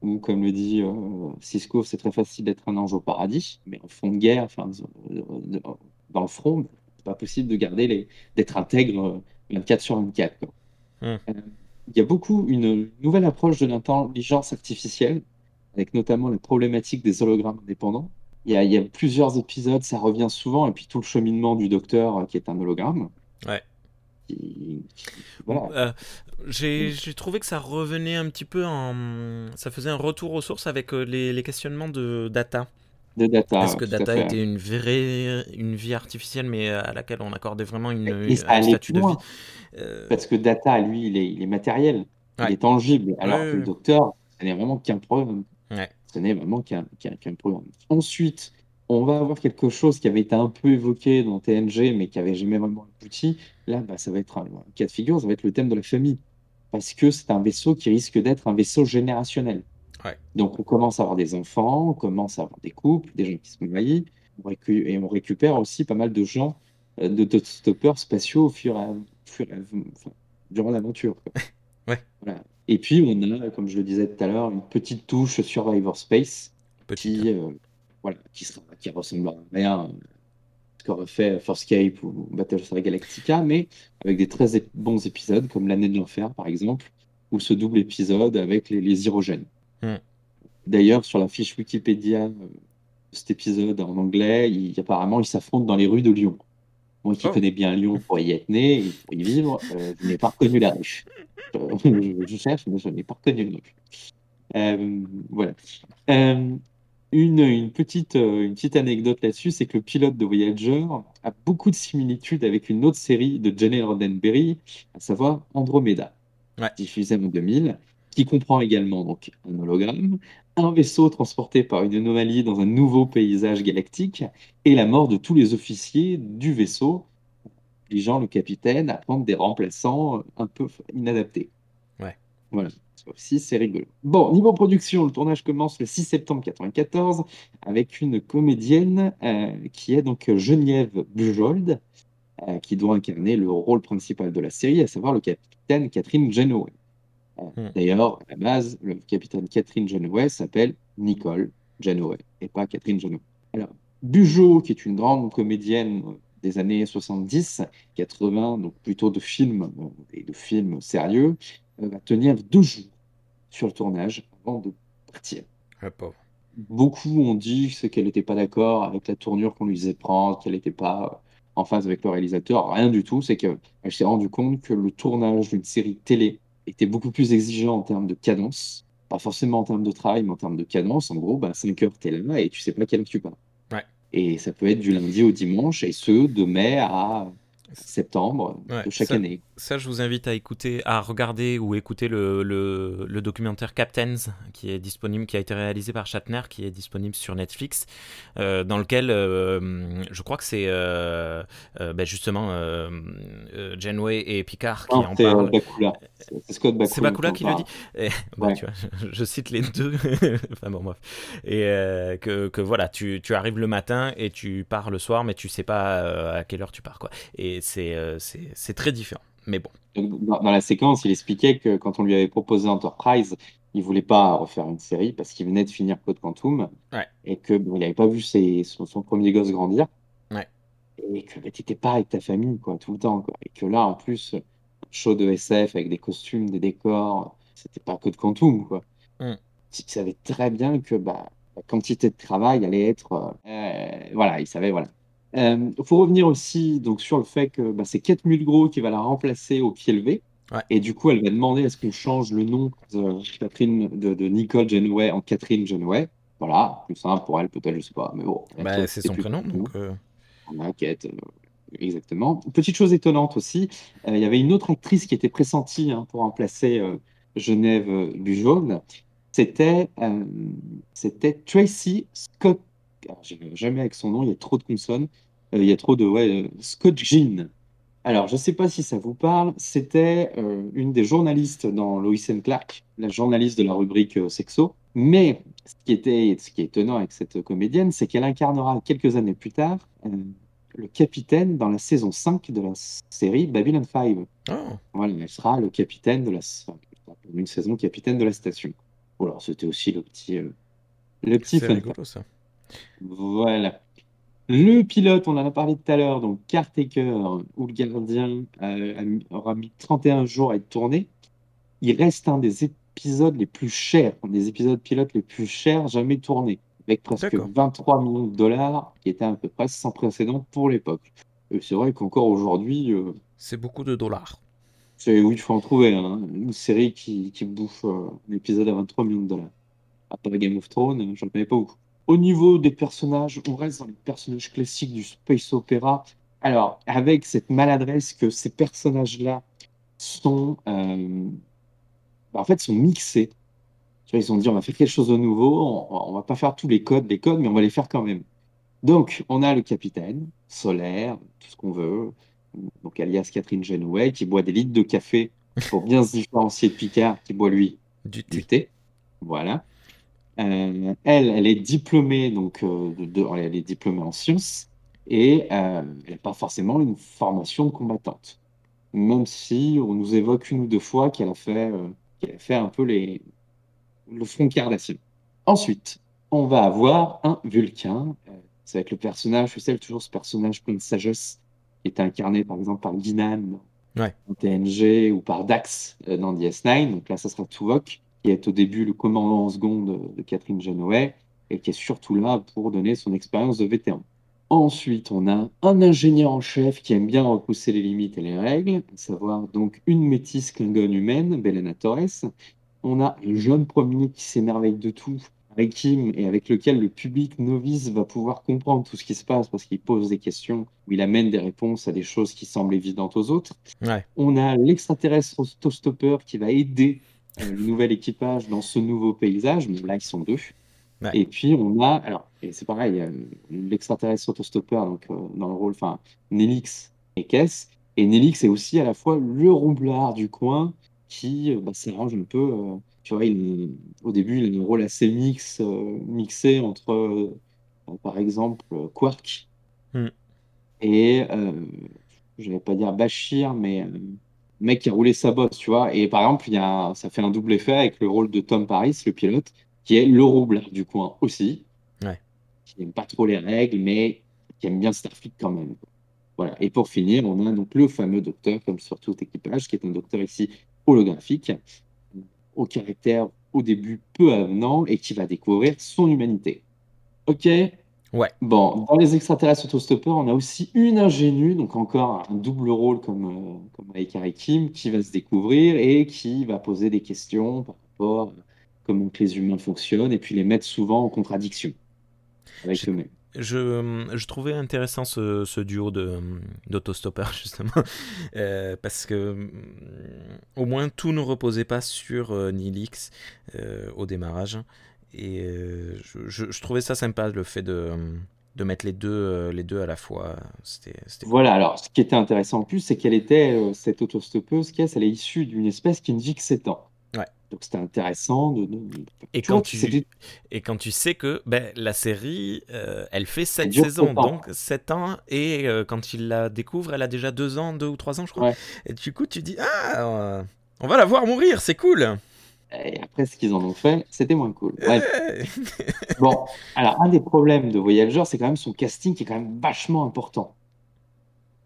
où, comme le dit euh, Cisco, c'est très facile d'être un ange au paradis, mais en fond de guerre, enfin, euh, de- dans le front, c'est pas possible de garder les, d'être intègre euh, 24 sur 24. quoi. Hmm. Euh, Il y a beaucoup une nouvelle approche de l'intelligence artificielle, avec notamment la problématique des hologrammes indépendants. Il y a, il y a plusieurs épisodes, ça revient souvent, et puis tout le cheminement du docteur euh, qui est un hologramme. Ouais. Voilà. Euh, j'ai trouvé que ça revenait un petit peu en. Ça faisait un retour aux sources avec euh, les, les questionnements de Data. De data. Est-ce que Data était une vraie une vie artificielle, mais à laquelle on accordait vraiment une, un statut de vie. Euh, Parce que Data, lui, il est, il est matériel, il est tangible, alors que le docteur, ce n'est vraiment qu'un. Ouais. Ce n'est vraiment qu'un qu'un- qu'un programme. Ensuite, on va avoir quelque chose qui avait été un peu évoqué dans TNG, mais qui avait jamais vraiment abouti. Là, bah, ça va être un, un cas de figure, ça va être le thème de la famille. Parce que c'est un vaisseau qui risque d'être un vaisseau générationnel. Ouais. Donc, on commence à avoir des enfants, on commence à avoir des couples, des gens qui se marient, et on récupère aussi pas mal de gens, euh, de, de stoppeurs spatiaux au fur et à, fur et à- enfin, durant l'aventure. quoi. Ouais. Voilà. Et puis, on a, comme je le disais tout à l'heure, une petite touche Survivor Space Petite. qui, euh, voilà, qui sera, qui ressemblera à rien ce qu'aurait fait Farscape ou Battlestar Galactica, mais avec des très bons épisodes comme l'année de l'enfer par exemple, ou ce double épisode avec les, les hydrogènes. Hmm. D'ailleurs, sur la fiche Wikipédia de cet épisode en anglais, il, apparemment, ils s'affrontent dans les rues de Lyon. Moi qui Oh. connais bien Lyon pour y être né et pour y vivre, euh, je n'ai pas reconnu la. Euh, je, je cherche, mais je n'ai pas reconnu la rue. Euh, voilà. Euh, une, une petite, euh, une petite anecdote là-dessus, c'est que le pilote de Voyager a beaucoup de similitudes avec une autre série de Gene Roddenberry, à savoir Andromeda, Ouais. diffusée en 2000, qui comprend également donc un hologramme, un vaisseau transporté par une anomalie dans un nouveau paysage galactique et la mort de tous les officiers du vaisseau, obligeant le capitaine à prendre des remplaçants un peu inadaptés. Ouais. Voilà, ça aussi c'est rigolo. Bon, niveau production, le tournage commence le 6 septembre 1994 avec une comédienne euh, qui est donc Geneviève Bujold, euh, qui doit incarner le rôle principal de la série, à savoir le capitaine Catherine Janeway. Euh, Hmm. D'ailleurs, à la base, le capitaine Catherine Janeway s'appelle Nicole Janeway et pas Catherine Janeway. Alors, Bugeaud, qui est une grande comédienne des années 70, 80, donc plutôt de films et de films sérieux, va tenir deux jours sur le tournage avant de partir. Pauvre. Beaucoup ont dit c'est qu'elle n'était pas d'accord avec la tournure qu'on lui faisait prendre, qu'elle n'était pas euh, en phase avec le réalisateur. Rien du tout, c'est qu'elle s'est rendue compte que le tournage d'une série télé était beaucoup plus exigeant en termes de cadence. Pas forcément en termes de travail, mais en termes de cadence. En gros, bah, 5 heures, tu es là et tu sais pas quelle tu. Ouais. Et ça peut être du lundi au dimanche, et ce, de mai à septembre Ouais, de chaque ça- année. Ça, je vous invite à écouter, à regarder ou écouter le, le, le documentaire Captains, qui est disponible, qui a été réalisé par Shatner, qui est disponible sur Netflix, euh, dans lequel euh, je crois que c'est euh, ben justement Janeway et Picard qui Non, en c'est euh, parlent. Bakula. C'est Scott Bakula. C'est Bakula qui le dit Et, bah, Ouais. tu vois, je, je cite les deux. enfin bon, bref. Et que, que voilà, tu, tu arrives le matin et tu pars le soir, mais tu sais pas à quelle heure tu pars. quoi. Et c'est très différent. Mais bon. Dans, dans la séquence, il expliquait que quand on lui avait proposé Enterprise, il voulait pas refaire une série parce qu'il venait de finir Code Quantum Ouais. et que bon, il n'avait pas vu ses- son, son premier gosse grandir Ouais. et que tu n'étais pas avec ta famille quoi, tout le temps. Quoi. Et que là, en plus, show de SF avec des costumes, des décors, c'était pas Code Quantum. Quoi. Mm. Il savait très bien que bah, la quantité de travail allait être. euh, euh, voilà, il savait, voilà. Il faut revenir aussi donc, sur le fait que bah, c'est Kate Mulgrew qui va la remplacer au pied levé. Ouais. Et du coup, elle va demander à ce qu'on change le nom de, Catherine, de, de Nicole Janeway en Catherine Janeway. Voilà, plus simple pour elle, peut-être, je sais pas. Mais bon, Bah, c'est son plus prénom, donc. euh, Voilà, Kate, euh, exactement. Petite chose étonnante aussi, euh, il y avait une autre actrice qui était pressentie hein, pour remplacer euh, Genève euh, Bujold. C'était euh, c'était Tracy Scott. Jamais avec son nom, il y a trop de consonnes. Euh, il y a trop de. Ouais, euh, Scott Jean. Alors, je ne sais pas si ça vous parle. C'était euh, une des journalistes dans Lois and Clark, la journaliste de la rubrique euh, Sexo. Mais ce qui était, ce qui est étonnant avec cette comédienne, c'est qu'elle incarnera quelques années plus tard euh, le capitaine dans la saison 5 de la série Babylon 5. Oh, Voilà, elle sera le capitaine de la, une saison capitaine de la station. Voilà, c'était aussi le petit, le petit c'est fun rigolo ça. Voilà. Le pilote, on en a parlé tout à l'heure, donc Caretaker ou le gardien euh, aura mis 31 jours à être tourné. Il reste un des épisodes les plus chers, un des épisodes pilotes les plus chers jamais tournés, avec presque D'accord. 23 millions de dollars, qui était à peu près sans précédent pour l'époque. Et c'est vrai qu'encore aujourd'hui, euh, C'est beaucoup de dollars. c'est oui, il faut en trouver hein, une série qui, qui bouffe euh, un épisode à 23 millions de dollars. À part Game of Thrones, j'en connais pas beaucoup. Au niveau des personnages, on reste dans les personnages classiques du space opéra. Alors, avec cette maladresse que ces personnages-là sont, euh, bah, en fait, sont mixés. Tu vois, ils ont dit, on va faire quelque chose de nouveau, on, on va pas faire tous les codes, les codes, mais on va les faire quand même. Donc, on a le capitaine, solaire, tout ce qu'on veut, donc alias Catherine Genouet, qui boit des litres de café pour bien se différencier de Picard, qui boit lui Du du thé. thé. Voilà. Euh, elle, elle est diplômée, donc euh, de, de- elle est diplômée en sciences et euh, elle n'a pas forcément une formation de combattante. Même si on nous évoque une ou deux fois qu'elle a fait, euh, qu'elle a fait un peu les, le front Kardashian. Ensuite, on va avoir un Vulcain. Euh, ça va être le personnage, je sais, toujours ce personnage plein de sagesse, qui est incarné par exemple par Guinan Ouais. en TNG ou par Dax euh, dans DS9. Donc là, ça sera Tuvok, qui est au début le commandant en seconde de, Catherine Genoway et qui est surtout là pour donner son expérience de vétéran. Ensuite, on a un ingénieur en chef qui aime bien repousser les limites et les règles, à savoir donc une métisse Klingon humaine, Belena Torres. On a un jeune premier qui s'émerveille de tout, Kim, et avec lequel le public novice va pouvoir comprendre tout ce qui se passe parce qu'il pose des questions ou il amène des réponses à des choses qui semblent évidentes aux autres. Ouais. On a l'extraterrestre autostopper qui va aider le nouvel équipage dans ce nouveau paysage. Mais là, ils sont deux. Ouais. Et puis, on a, alors, et c'est pareil, euh, l'extraterrestre autostopper, donc euh, dans le rôle, enfin, Nelix et Kess. Et Nelix est aussi à la fois le roublard du coin qui euh, bah, s'arrange un peu. euh, tu vois, il, au début, il a un rôle assez mix, euh, mixé entre, euh, par exemple, euh, Quark Hmm. et, euh, je vais pas dire Bashir, mais euh, mec qui a roulé sa bosse, tu vois. Et par exemple, il y a un- ça fait un double effet avec le rôle de Tom Paris, le pilote, qui est le roublard du coin aussi, Ouais. qui n'aime pas trop les règles, mais qui aime bien Starfleet quand même. Voilà. Et pour finir, on a donc le fameux docteur, comme sur tout équipage, qui est un docteur ici holographique, au caractère au début peu avenant et qui va découvrir son humanité. Ok? Ouais. Bon, dans les extraterrestres autostoppeurs, on a aussi une ingénue, donc encore un double rôle comme, euh, comme avec Harry Kim, qui va se découvrir et qui va poser des questions par rapport à comment que les humains fonctionnent et puis les mettre souvent en contradiction avec eux-mêmes. Je, je trouvais intéressant ce, ce duo de d'autostoppeurs justement Euh, parce que au moins tout ne reposait pas sur euh, Nilix euh, au démarrage et euh, je, je- je trouvais ça sympa le fait de, de mettre les deux euh, les deux à la fois c'était cool. Voilà, alors ce qui était intéressant en plus, c'est qu'elle était, euh, cette autostoppeuse, Kess, elle est issue d'une espèce qui ne vit que 7 ans. Ouais. Donc c'était intéressant de, de- de- Et quand tu, et quand tu sais que ben, la série, euh, elle fait 7 dure saisons, donc 7 ans, et euh, quand il la découvre, elle a déjà 2 ans, 2 ou 3 ans, je crois. Ouais. Et du coup, tu dis, ah, on va la voir mourir, c'est cool. Et après, ce qu'ils en ont fait, c'était moins cool. Bref. Bon, alors un des problèmes de Voyager, c'est quand même son casting qui est quand même vachement important.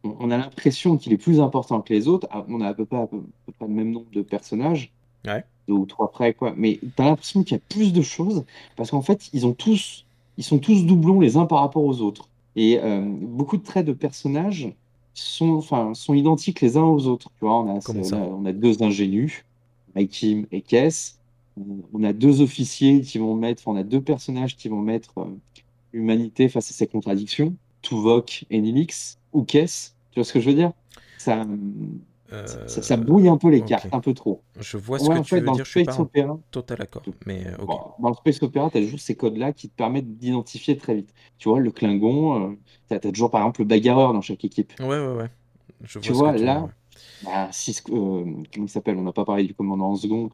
On, a l'impression qu'il est plus important que les autres. Ah, On a à peu près, à peu, à peu près le même nombre de personnages, Ouais. deux ou trois près, quoi. Mais t'as l'impression qu'il y a plus de choses parce qu'en fait, ils ont tous, ils sont tous doublons les uns par rapport aux autres. Et euh, beaucoup de traits de personnages sont, enfin, sont identiques les uns aux autres. Tu vois, on a, on a, on a deux ingénus, Kim et Kess. On a deux officiers qui vont mettre, on a deux personnages qui vont mettre euh, l'humanité face à ces contradictions, Tuvok et Nilix, ou Kess, tu vois ce que je veux dire? Ça, ça, ça Euh, brouille un peu les ok. cartes, un peu trop. Je vois ce Ouais, que en tu fait, veux dans dire, le je suis pas Space en Opera, total accord, mais euh, ok. bon, dans le Space Opera, tu as juste ces codes-là qui te permettent d'identifier très vite. Tu vois, le Klingon, tu as, toujours par exemple le bagarreur dans chaque équipe. Ouais, ouais, ouais. Je Tu vois tu là. Bah, Cisco- euh, comment il s'appelle? On n'a pas parlé du commandant en second.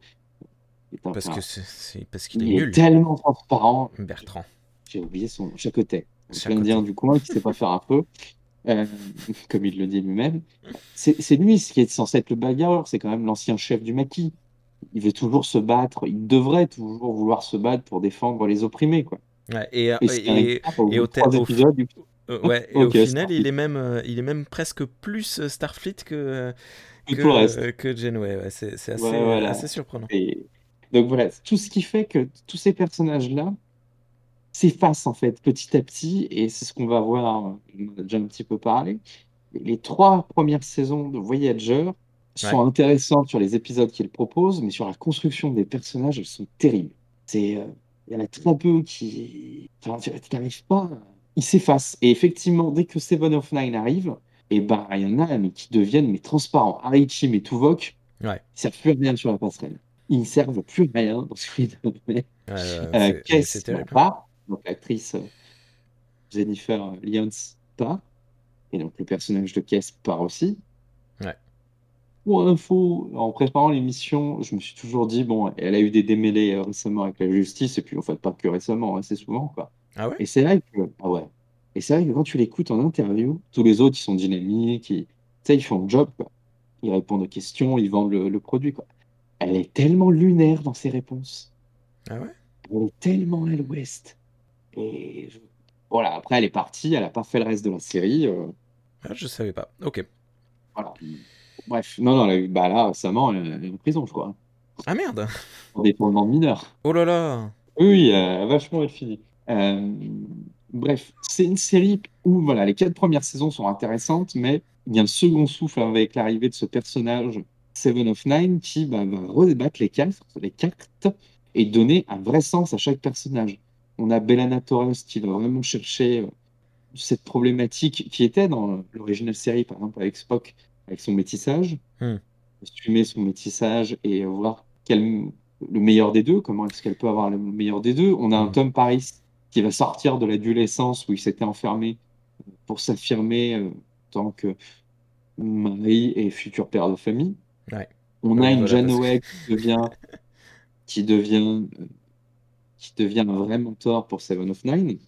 Il est un- Parce enfin, que c'est parce qu'il est il est nul, tellement transparent. Bertrand. J'ai oublié son Chaque l'Indien du coin qui sait pas faire un feu, euh, comme il le dit lui-même. C'est lui ce qui est censé être le bagarreur, c'est quand même l'ancien chef du maquis. Il veut toujours se battre, il devrait toujours vouloir se battre pour défendre les opprimés, quoi. Ouais, et, Et et, au et au, au euh, ouais, et au final, Starfleet. il est même, euh, il est même presque plus euh, Starfleet que, Et tout le reste. que, que. Ouais, c'est assez, Ouais, voilà. assez surprenant. Et donc voilà, tout ce qui fait que tous ces personnages-là s'effacent en fait petit à petit, et c'est ce qu'on va voir, on a déjà un petit peu parlé. Les trois premières saisons de Voyager sont intéressantes sur les épisodes qu'ils proposent, mais sur la construction des personnages, elles sont terribles. C'est, euh, il y en a très peu qui, enfin, tu tu n'arrives pas, ils s'effacent. Et effectivement, dès que Seven of Nine arrive, et ben il y en a mais qui deviennent mais transparents. Kim et Tuvok, Ouais. ils servent plus à rien sur la passerelle. Ils ne servent plus à rien dans ce. Ouais, Euh, n'a terrible. pas, donc l'actrice euh, Jennifer Lyons part, et donc le personnage de Kess part aussi. Ouais. Pour info, en préparant l'émission, je me suis toujours dit, bon, elle a eu des démêlés euh, récemment avec la justice, et puis en fait pas que récemment, assez souvent, quoi. Ah ouais? Et c'est vrai que, ah ouais. Et c'est vrai que quand tu l'écoutes en interview, tous les autres, ils sont dynamiques, ils, tu sais, ils font le job, quoi. Ils répondent aux questions, ils vendent le, le produit, quoi. Elle est tellement lunaire dans ses réponses. Ah ouais? Elle est tellement à l'ouest. Et je- voilà, après, elle est partie, elle n'a pas fait le reste de la série. euh, Ah, je savais pas. Ok. voilà. Bref, non, non, là, bah là, récemment, elle est en prison, je crois, Ah merde en dépendant de mineurs. Oh là là Oui, oui, elle a vachement elle fini. Euh, bref, c'est une série où voilà, les quatre premières saisons sont intéressantes, mais il y a un second souffle avec l'arrivée de ce personnage, Seven of Nine, qui bah, va redébattre les cartes, les cartes et donner un vrai sens à chaque personnage. On a Bellana Torres qui va vraiment chercher euh, cette problématique qui était dans l'original série, par exemple avec Spock, avec son métissage, Hmm. assumer son métissage et voir quel, le meilleur des deux, comment est-ce qu'elle peut avoir le meilleur des deux. On a un Hmm. Tom Paris qui va sortir de l'adolescence où il s'était enfermé pour s'affirmer euh, en tant que mari et futur père de famille. Ouais. On a une Janeway qui devient, qui devient, euh, qui devient un vrai mentor pour Seven of Nine,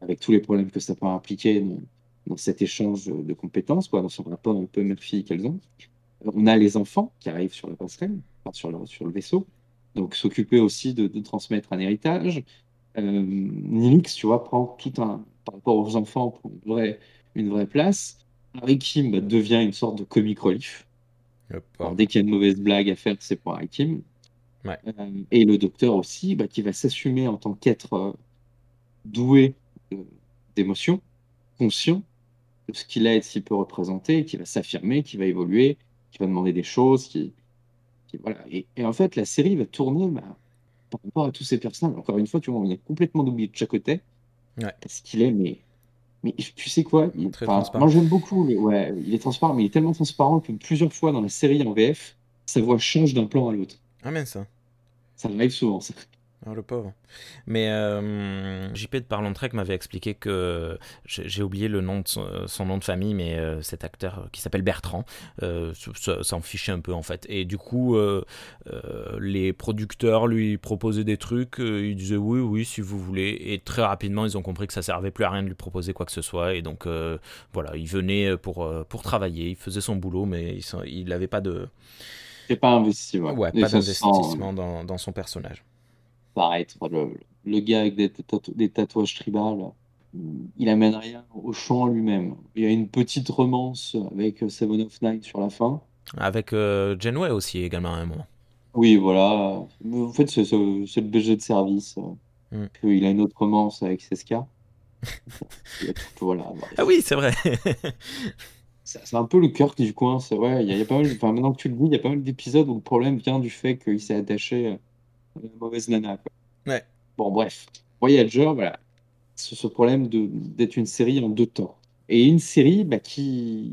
avec tous les problèmes que ça peut impliquer dans, dans cet échange de compétences, quoi, dans son rapport un peu mère-fille qu'elles ont. On a les enfants qui arrivent sur la passerelle, enfin, sur le, sur le vaisseau, donc s'occuper aussi de, de transmettre un héritage. Euh, Nilix, tu vois, prend tout un, par rapport aux enfants, prend une vraie, une vraie place. Harry Kim bah, devient une sorte de comic relief. Alors, dès qu'il y a une mauvaise blague à faire, c'est pour Harry Kim. Ouais. Euh, et le docteur aussi, bah, qui va s'assumer en tant qu'être euh, doué euh, d'émotions, conscient de ce qu'il a et de ce qu'il peut représenter, qui va s'affirmer, qui va évoluer, qui va demander des choses, qui, qui- voilà. Et, et en fait, la série va tourner bah, par rapport à tous ces personnages. Encore une fois, tu vois, on est complètement oublié de chaque côté. Ouais. Parce qu'il est, mais, mais tu sais quoi il- Très enfin, transparent. Moi, j'aime beaucoup. le- ouais, il est transparent, mais il est tellement transparent que plusieurs fois dans la série en VF, sa voix change d'un plan à l'autre. Ah mince. Ça arrive souvent, ça. Oh, le pauvre. Mais euh, JP de Parlons Trek m'avait expliqué que j'ai oublié le nom de son, son nom de famille, mais euh, cet acteur qui s'appelle Bertrand euh, ça- s'en fichait un peu en fait. Et du coup, euh, euh, les producteurs lui proposaient des trucs, euh, il disait oui, oui, si vous voulez. Et très rapidement, ils ont compris que ça servait plus à rien de lui proposer quoi que ce soit. Et donc, euh, voilà, il venait pour, pour travailler, il faisait son boulot, mais il n'avait pas de, C'est pas investi, ouais. ouais, Et pas d'investissement dans, dans son personnage. Paraître. Le, le gars avec des, tatou- des tatouages tribales, il amène rien au chant lui-même. Il y a une petite romance avec Seven of Nine sur la fin. Avec euh, Janeway aussi également à un moment. Oui, voilà. En fait, c'est le BG de service. euh, Mm. qu'il a une autre romance avec. Il a tout- voilà. Ah oui, c'est vrai. C'est un peu le cœur du coin, c'est vrai. Il y a, il y a pas mal, enfin, maintenant que tu le dis, il y a pas mal d'épisodes où le problème vient du fait qu'il s'est attaché mauvaise nana. quoi. Ouais. Bon, bref. Voyager, voilà. Ce, ce problème d'être une série en deux temps. Et une série bah, qui.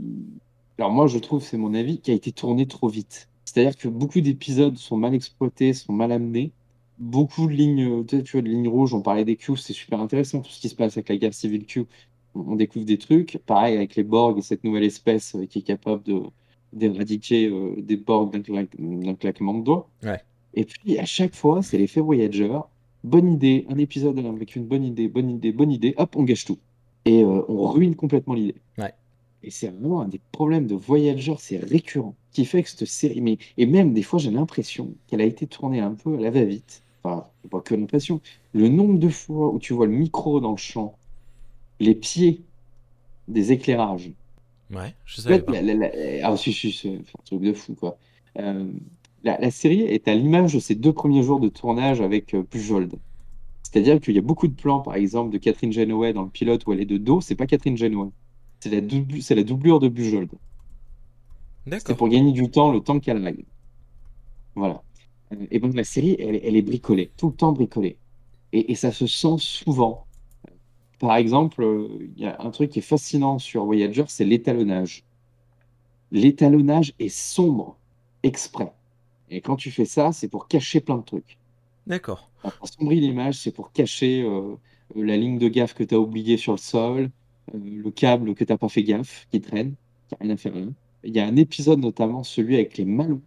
Alors, moi, je trouve, c'est mon avis, qui a été tournée trop vite. C'est-à-dire que beaucoup d'épisodes sont mal exploités, sont mal amenés. Beaucoup de lignes, tu sais, tu vois, de lignes rouges, on parlait des Q, c'est super intéressant, tout ce qui se passe avec la guerre civile Q. On découvre des trucs. Pareil avec les Borg et cette nouvelle espèce euh, qui est capable de d'éradiquer euh, des Borg d'un claquement de doigts. Ouais. Et puis, à chaque fois, c'est l'effet Voyager. Bonne idée, un épisode avec une bonne idée, bonne idée, bonne idée, hop, on gâche tout. Et euh, on ruine complètement l'idée. Ouais. Et c'est vraiment un des problèmes de Voyager, c'est récurrent, qui fait que cette série, mais, et même des fois, j'ai l'impression qu'elle a été tournée un peu à la va-vite. Enfin, pas que l'impression. Le nombre de fois où tu vois le micro dans le champ, les pieds des éclairages, Ouais, je savais pas. la- la- la- ah, si, si, c'est c'est un truc de fou, quoi. Euh, la, la série est à l'image de ses deux premiers jours de tournage avec euh, Bujold. C'est-à-dire qu'il y a beaucoup de plans, par exemple, de Catherine Janeway dans le pilote où elle est de dos. C'est pas Catherine Janeway. C'est la, doublu- c'est la doublure de Bujold. D'accord. pour gagner du temps, le temps qu'elle règle. Voilà. Euh, Et donc la série, elle, elle est bricolée, tout le temps bricolée. Et, et ça se sent souvent. Par exemple, il y a un truc qui est fascinant sur Voyager, c'est l'étalonnage. L'étalonnage est sombre, exprès. Et quand tu fais ça, c'est pour cacher plein de trucs. D'accord. Assombrit l'image, c'est pour cacher euh, euh, la ligne de gaffe que tu as oubliée sur le sol, euh, le câble que tu n'as pas fait gaffe, qui traîne, qui n'a rien à faire là. Il y a un épisode notamment, celui avec les malous.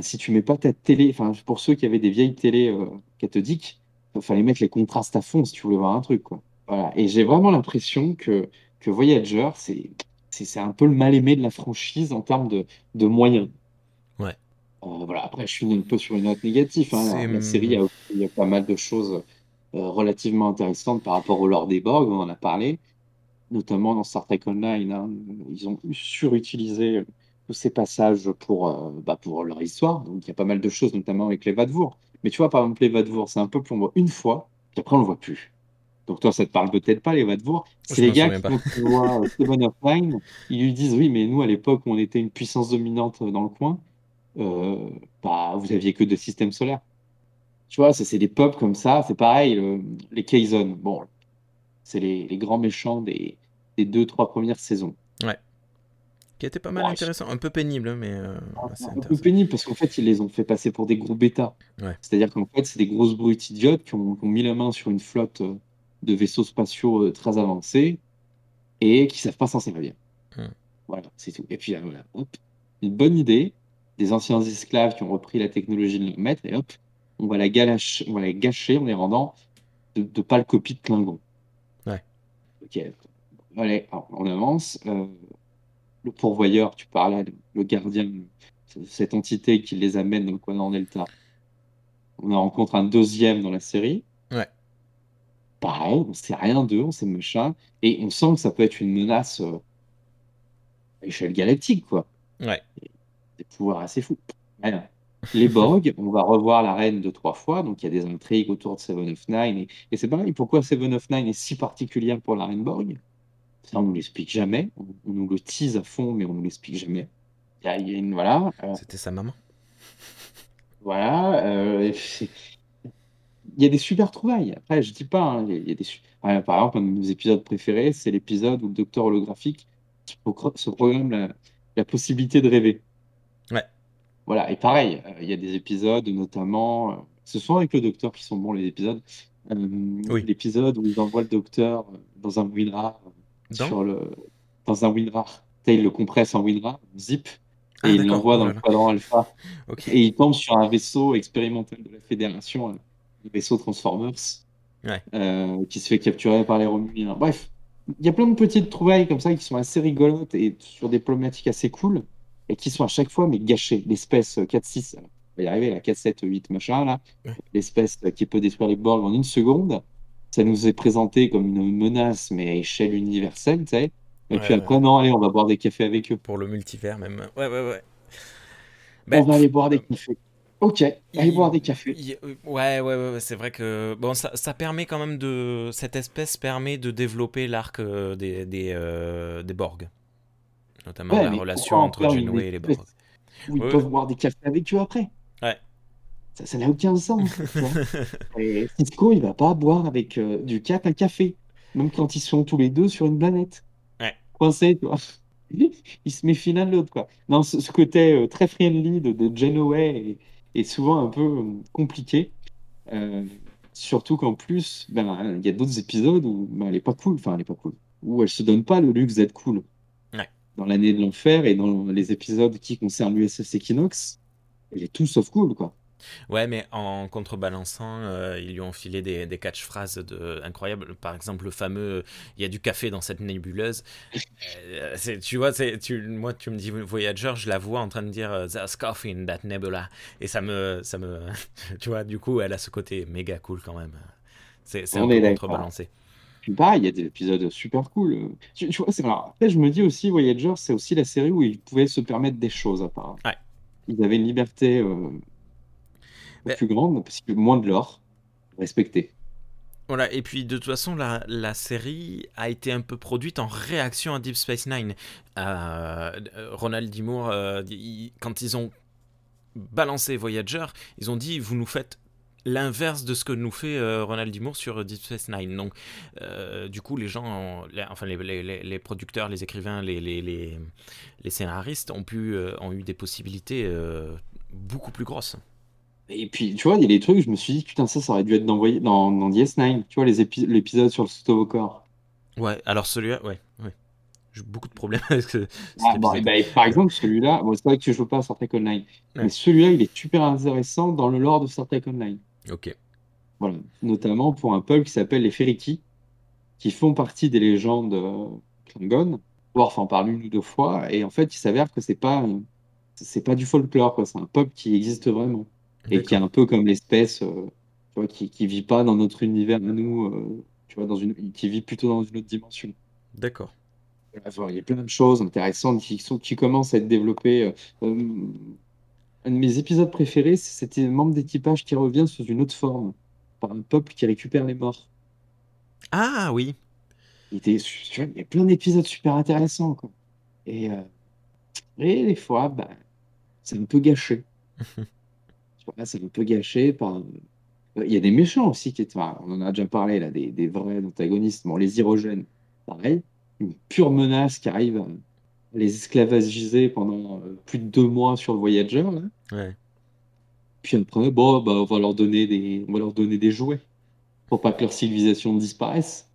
Si tu mets pas ta télé, enfin, pour ceux qui avaient des vieilles télés euh, cathodiques, il fallait mettre les contrastes à fond si tu voulais voir un truc, quoi. Voilà. Et j'ai vraiment l'impression que, que Voyager, c'est un peu le mal-aimé de la franchise en termes de, de moyens. Euh, voilà. Après, je suis un peu sur une note négative. hein. La, la série, il y a, il y a pas mal de choses relativement intéressantes par rapport au lore des Borg, on en a parlé, notamment dans Star Trek Online. hein. Ils ont surutilisé euh, tous ces passages pour, euh, bah, pour leur histoire. Donc il y a pas mal de choses, notamment avec les Vadvour. Mais tu vois, par exemple, les Vadvour, c'est un peuple qu'on voit une fois, puis après on le voit plus. Donc toi, ça te parle peut-être pas, les Vadvour. C'est les gars qui, quand voient euh, Seven of Nine, ils lui disent, oui, mais nous, à l'époque on était une puissance dominante dans le coin, euh, bah, vous aviez que deux systèmes solaires. Tu vois, c'est des peuples comme ça. C'est pareil, le- les Kazon. Bon, c'est les, les grands méchants des, des deux, trois premières saisons. Ouais. Qui était pas mal Bon, intéressant. Un peu pénible, mais euh, un peu pénible parce qu'en fait, ils les ont fait passer pour des gros bêtas. Ouais. C'est-à-dire qu'en fait, c'est des grosses brutes idiotes qui ont, qui ont mis la main sur une flotte euh, de vaisseaux spatiaux euh, très avancés et qui savent pas s'en servir. Hmm. Voilà, c'est tout. Et puis là, voilà, hop, une bonne idée, des anciens esclaves qui ont repris la technologie de leur maître et hop, on va la, galache- on va la gâcher en les rendant de, de pâles copies de Klingons. Ouais. Ok, allez, alors, on avance. Euh, le pourvoyeur, tu parlais, le, le gardien, cette entité qui les amène dans le quadrant Delta. On en rencontre un deuxième dans la série. Ouais. Pareil, on sait rien d'eux, on sait machin. Et on sent que ça peut être une menace euh, à échelle galactique, quoi. Ouais. Des pouvoirs assez fous. Les Borg, on va revoir la reine deux, trois fois, donc il y a des intrigues autour de Seven of Nine. Et, et c'est pareil, pourquoi Seven of Nine est si particulière pour la reine Borg? Ça, on nous l'explique jamais. On, on nous le tease à fond, mais on nous l'explique jamais. Il y a, il y a une, voilà, euh, C'était sa maman. voilà. euh, il y a des super trouvailles. Après, je dis pas, hein, il y a, il y a des, su- Ouais, par exemple, un de mes épisodes préférés, c'est l'épisode où le docteur holographique se, programme la, la possibilité de rêver. Ouais. Voilà, et pareil, euh, il y a des épisodes, notamment, euh, ce sont avec le docteur qui sont bons les épisodes. Euh, Oui. L'épisode où ils envoient le docteur dans un WinRAR, Dans sur le, dans un WinRAR. Il le compresse en WinRAR, zip, et Ah, il l'envoie Oh dans là le quadrant alpha. Ok. Et il tombe sur un vaisseau expérimental de la Fédération, un vaisseau Transformers, Ouais. euh, qui se fait capturer par les Romuliens. Bref, il y a plein de petites trouvailles comme ça qui sont assez rigolotes et sur des problématiques assez cool et qui sont à chaque fois mais gâchées. L'espèce 4-6, on va y arriver, la 4-7-8 machin là, Ouais. l'espèce qui peut détruire les Borg en une seconde, ça nous est présenté comme une menace mais à échelle universelle, tu sais. Et Ouais, puis ouais. après, non, allez, on va boire des cafés avec eux. Pour le multivers même. Ouais, ouais, ouais. On Ben, va aller boire des cafés. Ok, allez il- boire des cafés. il- ouais, ouais, ouais, ouais, c'est vrai que bon, ça, ça permet quand même de. Cette espèce permet de développer l'arc euh, des, des, euh, des Borg. Notamment Ouais, la relation entre Janeway et les Borg. où ils Ouais. peuvent boire des cafés avec eux après? Ouais. Ça, ça n'a aucun sens. Et Cisco, il va pas boire avec euh, du cap un café, même quand ils sont tous les deux sur une planète. Ouais. Coincés, tu vois. Il se méfie l'un de l'autre, quoi. Non, ce, ce côté euh, très friendly de, de est, est souvent un peu euh, compliqué. Surtout qu'en plus, ben, il y a d'autres épisodes où ben, elle est pas cool, enfin, elle est pas cool, où elle se donne pas le luxe d'être cool. Dans l'année de l'enfer et dans les épisodes qui concernent l'USS Equinox, elle est tout sauf cool, quoi. Ouais, mais en contrebalançant, euh, ils lui ont filé des, des catchphrases de, incroyables. Par exemple, le fameux Il y a du café dans cette nébuleuse. Euh, tu vois, tu, moi, tu me dis Voyager, je la vois en train de dire euh, There's coffee in that nebula. Et ça me. Ça me tu vois, du coup, elle a ce côté méga cool quand même. C'est contrebalancé. Pareil, il y a des épisodes super cool. Tu, tu vois, c'est alors, après, je me dis aussi, Voyager, c'est aussi la série où ils pouvaient se permettre des choses, apparemment. Ouais. Ils avaient une liberté euh, Mais- plus grande, parce que moins de l'or, respecté. Voilà, et puis de toute façon, la, la série a été un peu produite en réaction à Deep Space Nine. Euh, Ronald D. Moore, euh, il- quand ils ont balancé Voyager, ils ont dit vous nous faites l'inverse de ce que nous fait euh, Ronald D. Moore sur Deep Space Nine. Donc, euh, du coup, les gens, ont- les- enfin les, les- les- les producteurs, les écrivains, les, scénaristes ont, pu, euh, ont eu des possibilités euh, beaucoup plus grosses. Et puis, tu vois, il y a des trucs, je me suis dit, putain, ça, ça aurait dû être dans, dans, dans DS9. Tu vois, l'épisode sur le Stovokor. Ouais, alors celui-là, ouais, ouais. J'ai beaucoup de problèmes avec ce, Ah, bon, épisode. eh ben, par exemple, celui-là, bon, c'est vrai que je joue pas à Star Trek Online, Ouais. mais celui-là, il est super intéressant dans le lore de Star Trek Online. Ok. Voilà. Notamment pour un peuple qui s'appelle les Feriki, qui font partie des légendes euh, Klingon. Worf en parle une ou deux fois, et en fait, il s'avère que c'est pas, c'est pas du folklore, quoi. C'est un peuple qui existe vraiment, et qui est un peu comme l'espèce euh, tu vois, qui, qui vit pas dans notre univers à nous, euh, tu vois, dans une, qui vit plutôt dans une autre dimension. D'accord. Il y a plein de choses intéressantes qui, sont, qui commencent à être développées. Euh, un de mes épisodes préférés, c'était un membre d'équipage qui revient sous une autre forme, par un peuple qui récupère les morts. Ah oui. Il, était, tu vois, il y a plein d'épisodes super intéressants. Quoi. Et, euh, et des fois, bah, c'est un peu gâché. C'est un peu gâché par. Il y a des méchants aussi qui étaient. enfin, on en a déjà parlé là, des, des vrais antagonistes. Bon, les hyrogènes, pareil, une pure menace qui arrive à les esclavagiser pendant euh, plus de deux mois sur le Voyager. Là. Ouais. Puis après, bon, bah, on va leur donner des, on va leur donner des jouets pour pas que leur civilisation disparaisse.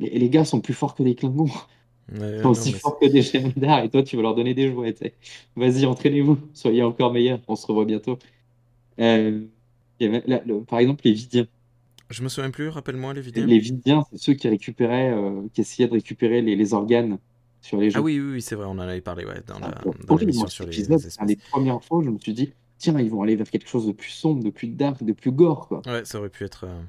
Et les gars sont plus forts que les Klingons. Ouais, Ils sont aussi forts que des Jem'Hadar et toi, tu vas leur donner des jouets. Vas-y, entraînez-vous, soyez encore meilleurs. On se revoit bientôt. Euh, le- par exemple, les Vidiens. Je me souviens plus, rappelle-moi les vidéos. Les Vidiens, c'est ceux qui récupéraient, euh, qui essayaient de récupérer les, les organes sur les Ah oui, oui, oui, c'est vrai, on en avait parlé ouais, dans la- moi, sur les, les c'est espèces. premières fois où je me suis dit, tiens, ils vont aller vers quelque chose de plus sombre, de plus dark, de plus gore, quoi. Ouais, ça aurait pu être euh,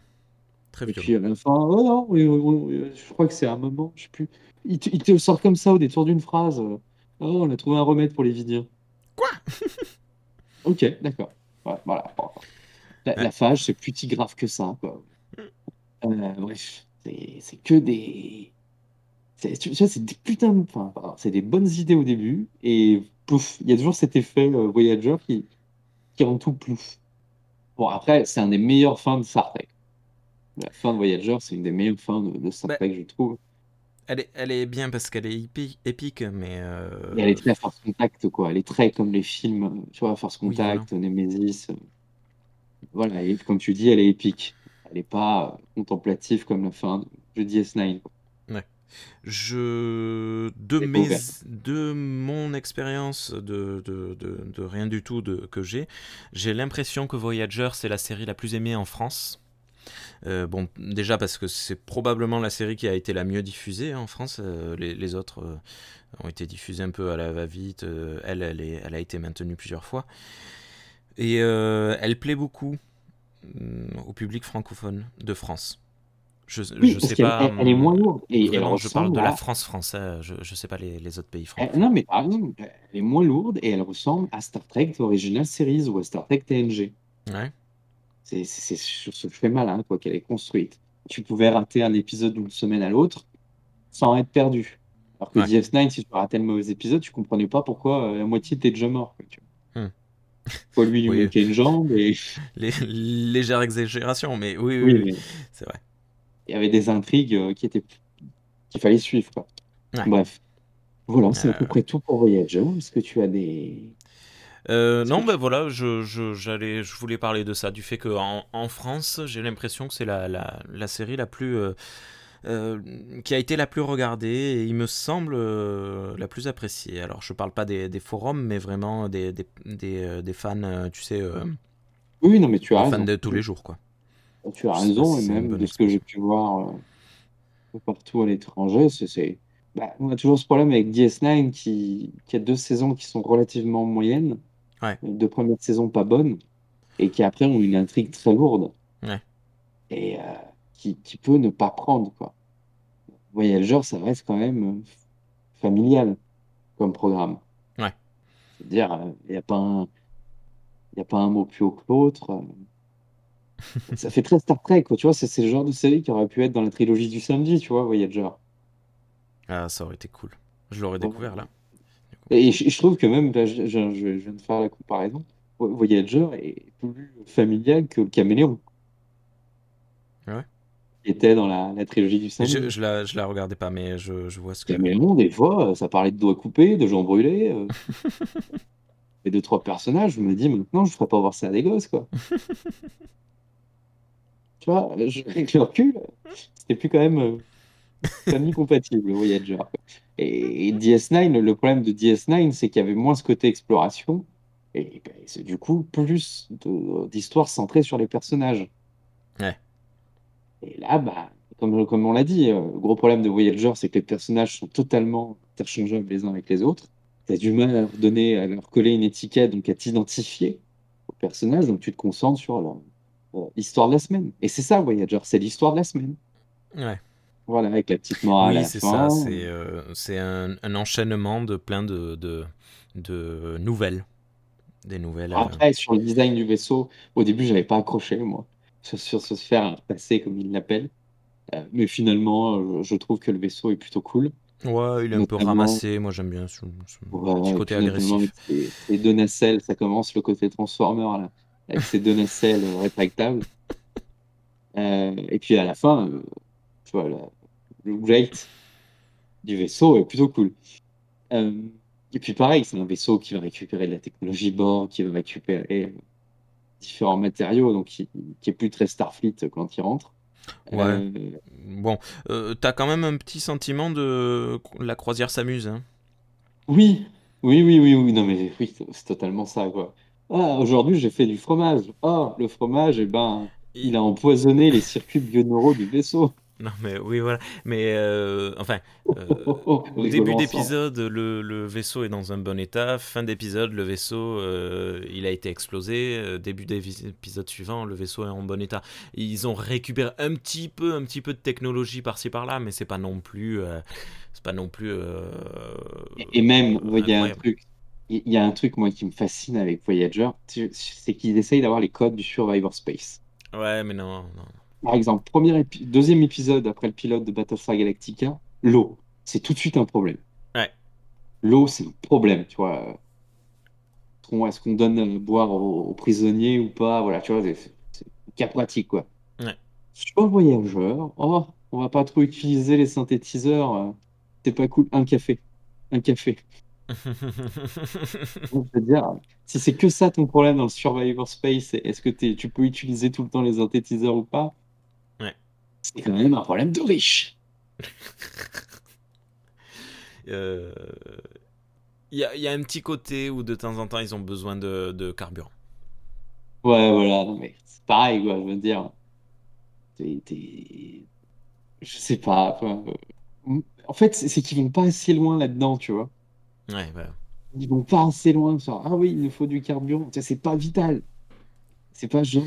très Et violent. puis à la fin, oh non, je crois que c'est un moment, je sais plus. Il te, il te le sort comme ça au détour d'une phrase. euh, Oh, on a trouvé un remède pour les Vidiens. Quoi? Ok, d'accord. Ouais, voilà. La, Ouais. la phage, c'est plus si grave que ça, quoi. Euh, bref, c'est que des. C'est- Tu vois, c'est des putains de. Enfin, c'est des bonnes idées au début, et pouf, il y a toujours cet effet euh, Voyager qui, qui rend tout plouf. Bon, après, c'est un des meilleurs fins de Star Trek. La fin de Voyager, c'est une des meilleures fins de, de Star Bah, Trek, je trouve. elle, est, elle est bien parce qu'elle est épi- épique, mais euh, elle est très Force Contact, quoi. Elle est très comme les films, tu vois, Force oui, voilà. Contact, Nemesis. euh, Voilà, et comme tu dis, elle est épique. Elle n'est pas euh, contemplative comme la fin de DS9. quoi. Je de mes de mon expérience de, de, de, de rien du tout de, que j'ai, j'ai l'impression que Voyager c'est la série la plus aimée en France. Euh, bon, déjà parce que c'est probablement la série qui a été la mieux diffusée hein, en France. Euh, les, les autres euh, ont été diffusées un peu à la va-vite. Elle, elle, est, elle a été maintenue plusieurs fois. Et elle plaît beaucoup hum, au public francophone de France. Je, sais pas. elle- elle est moins hum, lourde et elle Vraiment, je parle de la. France française. Je, je sais pas les, les autres pays elle- francophones. non, mais par exemple, elle est moins lourde et elle ressemble à Star Trek Original Series ou à Star Trek TNG. Ouais. C'est sur ce fait malin, quoi, qu'elle est construite. Tu pouvais rater un épisode d'une semaine à l'autre sans être perdu. Alors que Ouais. DS9, si tu ratais le mauvais épisode, tu comprenais pas pourquoi euh, la moitié était déjà mort. quoi, tu vois. Hmm. Faut lui lui Oui, une jambe et les, légère exagération, mais oui, oui, oui, c'est vrai. Il y avait des intrigues euh, qui étaient qu'il fallait suivre, quoi. Ouais. Bref, voilà, c'est à peu Euh, près tout pour Voyager. Est-ce que tu as des... Euh, non, ben voilà, je, je, j'allais, je voulais parler de ça, du fait qu'en en France, j'ai l'impression que c'est la, la, la série la plus. euh, euh, qui a été la plus regardée et il me semble la plus appréciée. Alors, je parle pas des, des forums, mais vraiment des, des, des, des fans, tu sais, Oui, non, mais tu as des fans de tous les jours, quoi. Tu as raison, et même de ce que j'ai pu voir euh, partout à l'étranger, c'est, bah, on a toujours ce problème avec DS9 qui, qui a deux saisons qui sont relativement moyennes, Ouais, deux premières saisons pas bonnes, et qui après ont une intrigue très lourde, ouais, et euh, qui, qui peut ne pas prendre, quoi. Voyager, ça reste quand même euh, familial comme programme. ouais. C'est-à-dire, il n'y a pas un, y a pas un mot plus haut que l'autre. Ça fait très Star Trek, quoi. Tu vois, c'est le genre de série qui aurait pu être dans la trilogie du samedi, tu vois, Voyager. Ah, ça aurait été cool. Je l'aurais découvert là. Et je, je trouve que même, là, je, je- je viens de faire la comparaison, Vo- Voyager est plus familial que le Caméléon, Ouais? qui était dans la, la trilogie du samedi. je la, je la regardais pas, mais je, vois ce que. Caméléon, des fois, euh, ça parlait de doigts coupés, de gens brûlés, euh, et deux, trois personnages, je me dis, maintenant, je ferais pas voir ça à des gosses, quoi. Tu vois, je, avec le recul, c'était plus quand même euh, famille compatible, Voyager. Et, et DS9, le problème de DS9, c'est qu'il y avait moins ce côté exploration, et, ben, c'est du coup plus d'histoires centrées sur les personnages. Ouais. Et là, bah, comme, comme on l'a dit, euh, le gros problème de Voyager, c'est que les personnages sont totalement interchangeables les uns avec les autres. Tu as du mal à leur donner, à leur coller une étiquette, donc à t'identifier aux personnages, donc tu te concentres sur leur, euh, histoire de la semaine. Et c'est ça, Voyager, c'est l'histoire de la semaine. Ouais. Voilà, avec la petite morale à Oui, la c'est ça. C'est euh, c'est un, un enchaînement de plein de, de, de nouvelles. Des nouvelles. euh, Après, sur le design du vaisseau, au début, j'avais pas accroché, moi, sur, sur ce sphère passé, comme ils l'appellent. Euh, mais finalement, euh, je trouve que le vaisseau est plutôt cool. Ouais, il est un peu ramassé. Moi, j'aime bien ce, ouais, côté agressif. ces deux nacelles, ça commence le côté Transformer, là, avec ces deux nacelles rétractables. Euh, et puis à la fin, euh, tu vois, la- le rate du vaisseau est plutôt cool. Euh, et puis pareil, c'est un vaisseau qui va récupérer de la technologie Borg, qui va récupérer euh, différents matériaux, donc qui, qui est plus très Starfleet quand il rentre. Ouais. Bon, t'as quand même un petit sentiment de la croisière s'amuse. Hein. oui, oui, oui, oui, oui, non mais oui, c'est totalement ça, quoi. Ah, aujourd'hui j'ai fait du fromage. Oh, le fromage, eh ben, il a empoisonné les circuits bioneuraux du vaisseau. Non, mais oui, voilà. Mais euh, enfin, euh, Oh, oh, au début d'épisode, le, le vaisseau est dans un bon état. Fin d'épisode, le vaisseau, euh, il a été explosé. Début d'épisode suivant, le vaisseau est en bon état. Ils ont récupéré un petit peu, un petit peu de technologie par-ci par-là, mais c'est pas non plus, c'est pas non plus Et même, il y a un truc, il y a un truc, moi, qui me fascine avec Voyager, c'est qu'ils essayent d'avoir les codes du Survivor Space. Ouais, mais non, non. Par exemple, premier épi- deuxième épisode après le pilote de Battlestar Galactica, l'eau. C'est tout de suite un problème. Ouais. L'eau, c'est un problème, tu vois. Est-ce qu'on donne à boire aux, aux prisonniers ou pas? Voilà, tu vois, c'est cas pratique, quoi. Ouais. Sur Voyageur, oh, on va pas trop utiliser les synthétiseurs. euh, C'est pas cool. Un café. Un café. Je veux dire, si c'est que ça ton problème dans le Survivor Space, est-ce que tu peux utiliser tout le temps les synthétiseurs ou pas? Ouais. C'est quand même un problème de riche. Euh, Il y, a, il y a un petit côté où de temps en temps ils ont besoin de, de carburant. Ouais, voilà, non, mais c'est pareil, quoi, je veux dire. Je sais pas. quoi. En fait, c'est qu'ils vont pas assez loin là-dedans, tu vois. Ouais, bah, Ils vont pas assez loin. Genre, ah oui, il nous faut du carburant. C'est pas vital. C'est pas genre,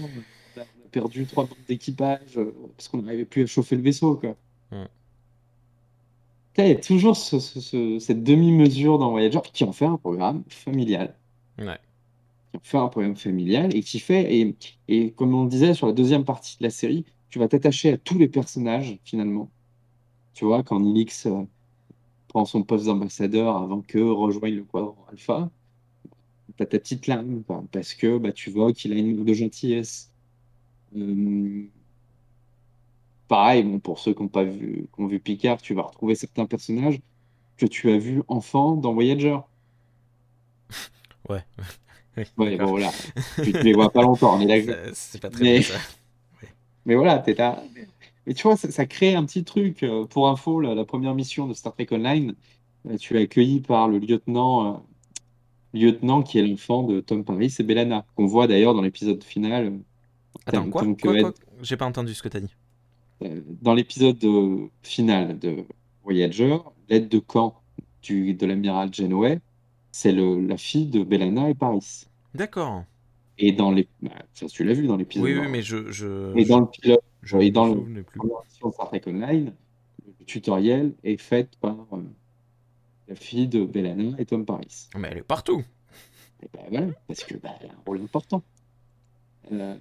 on a perdu trois membres d'équipage euh, parce qu'on n'arrivait plus à chauffer le vaisseau, quoi. Mm. Il y a toujours ce- ce- ce- cette demi-mesure dans Voyager qui en fait un programme familial. ouais. qui en fait un programme familial et qui fait, et, et comme on le disait sur la deuxième partie de la série, tu vas t'attacher à tous les personnages finalement. Tu vois, quand Nilix euh, prend son poste d'ambassadeur avant que rejoigne le quadrant alpha, t'as ta petite larme, quoi, parce que bah, tu vois qu'il a une marque de gentillesse. Euh, pareil, bon, pour ceux qui n'ont pas vu, qui ont vu Picard, tu vas retrouver certains personnages que tu as vus enfant dans Voyager. Ouais. Oui, Ouais, bon, voilà. Tu, tu les vois pas longtemps, on est d'accord. C'est pas très Mais- ça. Mais voilà, t'es là. Mais tu vois, ça, ça crée un petit truc. Euh, Pour info, la, la première mission de Star Trek Online, euh, tu es accueilli par le lieutenant, euh, lieutenant qui est l'enfant de Tom Paris et Bellana, qu'on voit d'ailleurs dans l'épisode final. en Attends, quoi, J'ai pas entendu ce que t'as dit. euh, dans l'épisode final de Voyager, l'aide de camp du, de l'amiral Janeway, c'est la fille de Bellana et Paris. D'accord. Et dans les, bah, ça, tu l'as vu dans l'épisode. Oui, oui, mais je. je Et je- dans le pilote. Je et dans le- plus. Star Trek Online, le tutoriel est fait par euh, la fille de Bellana et Tom Paris. Mais elle est partout. Et ben voilà, parce que bah, elle a un rôle important. Euh,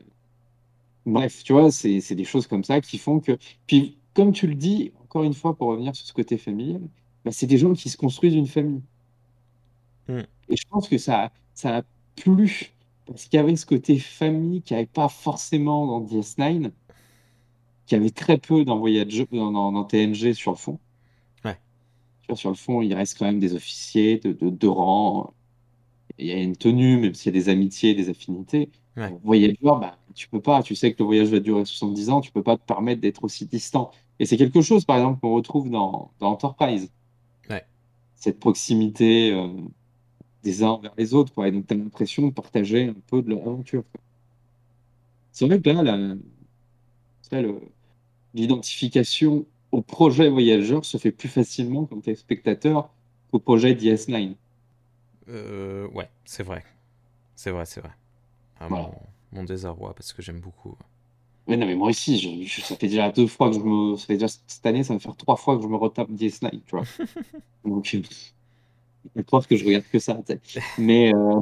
bref, tu vois, c'est c'est des choses comme ça qui font que. Puis, comme tu le dis, encore une fois, pour revenir sur ce côté familial, bah, c'est des gens qui se construisent une famille. Hmm. Et je pense que ça, ça a plu, parce qu'il y avait ce côté famille qui n'y avait pas forcément dans DS9, qui avait très peu dans, Voyager, dans, dans- dans TNG sur le fond. Ouais. Sur le fond, il reste quand même des officiers de, de, de rang. Il y a une tenue, même s'il y a des amitiés, des affinités. Ouais. Voyager, bah, tu peux pas. Tu sais que le voyage va durer 70 ans, tu peux pas te permettre d'être aussi distant. Et c'est quelque chose, par exemple, qu'on retrouve dans, dans Enterprise. Ouais. Cette proximité euh, des uns vers les autres, quoi. Et donc, tu as l'impression de partager un peu de leur aventure. C'est vrai que là, la- sais, le- l'identification au projet voyageur se fait plus facilement quand tu es spectateur qu'au projet DS9. Euh, ouais, c'est vrai. C'est vrai, c'est vrai. Ah Voilà. mon désarroi parce que j'aime beaucoup. Mais non, mais moi aussi, je, ça fait déjà deux fois que je me. Ça fait déjà cette année, ça va faire trois fois que je me retape DS9, tu vois. Donc, je pense que je regarde que ça. Mais, euh,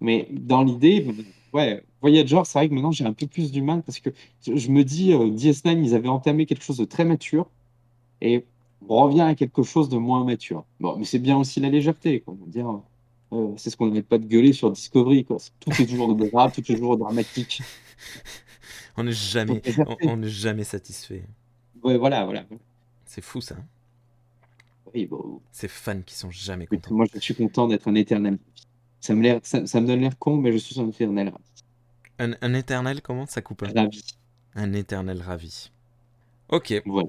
mais dans l'idée, ouais, Voyager, c'est vrai que maintenant j'ai un peu plus du mal parce que je me dis, euh, DS9, ils avaient entamé quelque chose de très mature et on revient à quelque chose de moins mature. Bon, mais c'est bien aussi la légèreté, quoi. Dire, euh, c'est ce qu'on n'arrête pas de gueuler sur Discovery, quoi. Tout est toujours drame, tout est toujours dramatique. on n'est jamais, on, n'est jamais satisfait. Ouais, voilà, voilà. C'est fou ça. Oui, bon. Ces fans qui sont jamais contents. Moi, je suis content d'être un éternel. Ça me, ça, ça me donne l'air con, mais je suis un éternel. Un, un éternel, comment ça coupe Ravi. Un éternel ravi. Ok. Voilà.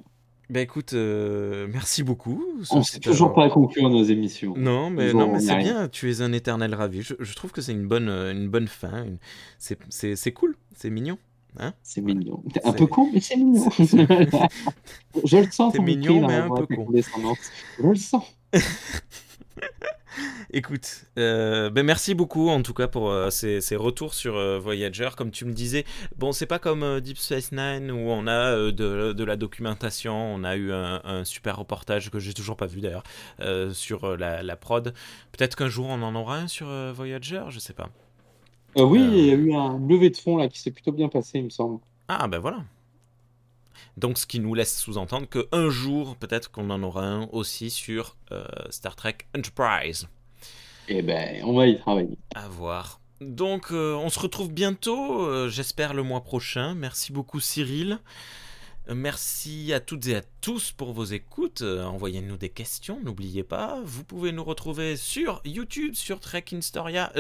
Bah écoute, euh, merci beaucoup. On ne sait toujours pas conclure nos émissions. Non, mais, non, mais c'est bien, tu es un éternel ravi. Je, je trouve que c'est une bonne, une bonne fin. Une... C'est cool, c'est mignon. Hein c'est mignon. T'es un peu con, mais c'est mignon. je le sens. C'est mignon, mais un peu con. Je le sens. Écoute, euh, ben merci beaucoup en tout cas pour euh, ces, ces, retours sur euh, Voyager. Comme tu me disais, bon, c'est pas comme Deep Space Nine où on a de, de, la documentation, on a eu un, un super reportage que j'ai toujours pas vu d'ailleurs sur la, la, prod. Peut-être qu'un jour on en aura un sur Voyager, je sais pas. oui, il y a eu un levé de fond là qui s'est plutôt bien passé, il me semble. Ah ben voilà. Donc ce qui nous laisse sous-entendre qu'un jour, peut-être qu'on en aura un aussi sur Star Trek Enterprise. Eh ben, on va y travailler. À voir. Donc, euh, on se retrouve bientôt, euh, j'espère le mois prochain. Merci beaucoup, Cyril. Euh, merci à toutes et à tous pour vos écoutes. Envoyez-nous des questions, n'oubliez pas. Vous pouvez nous retrouver sur YouTube, sur Trek Historia,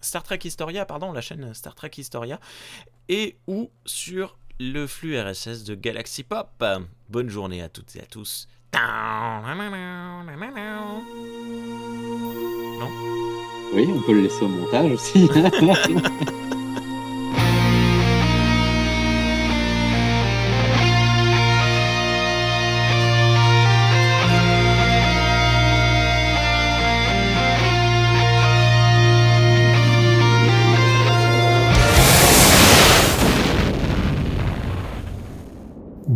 Star Trek Historia, pardon, la chaîne Star Trek Historia, et ou sur le flux RSS de Galaxy Pop. Bonne journée à toutes et à tous. Oui, on peut le laisser au montage aussi.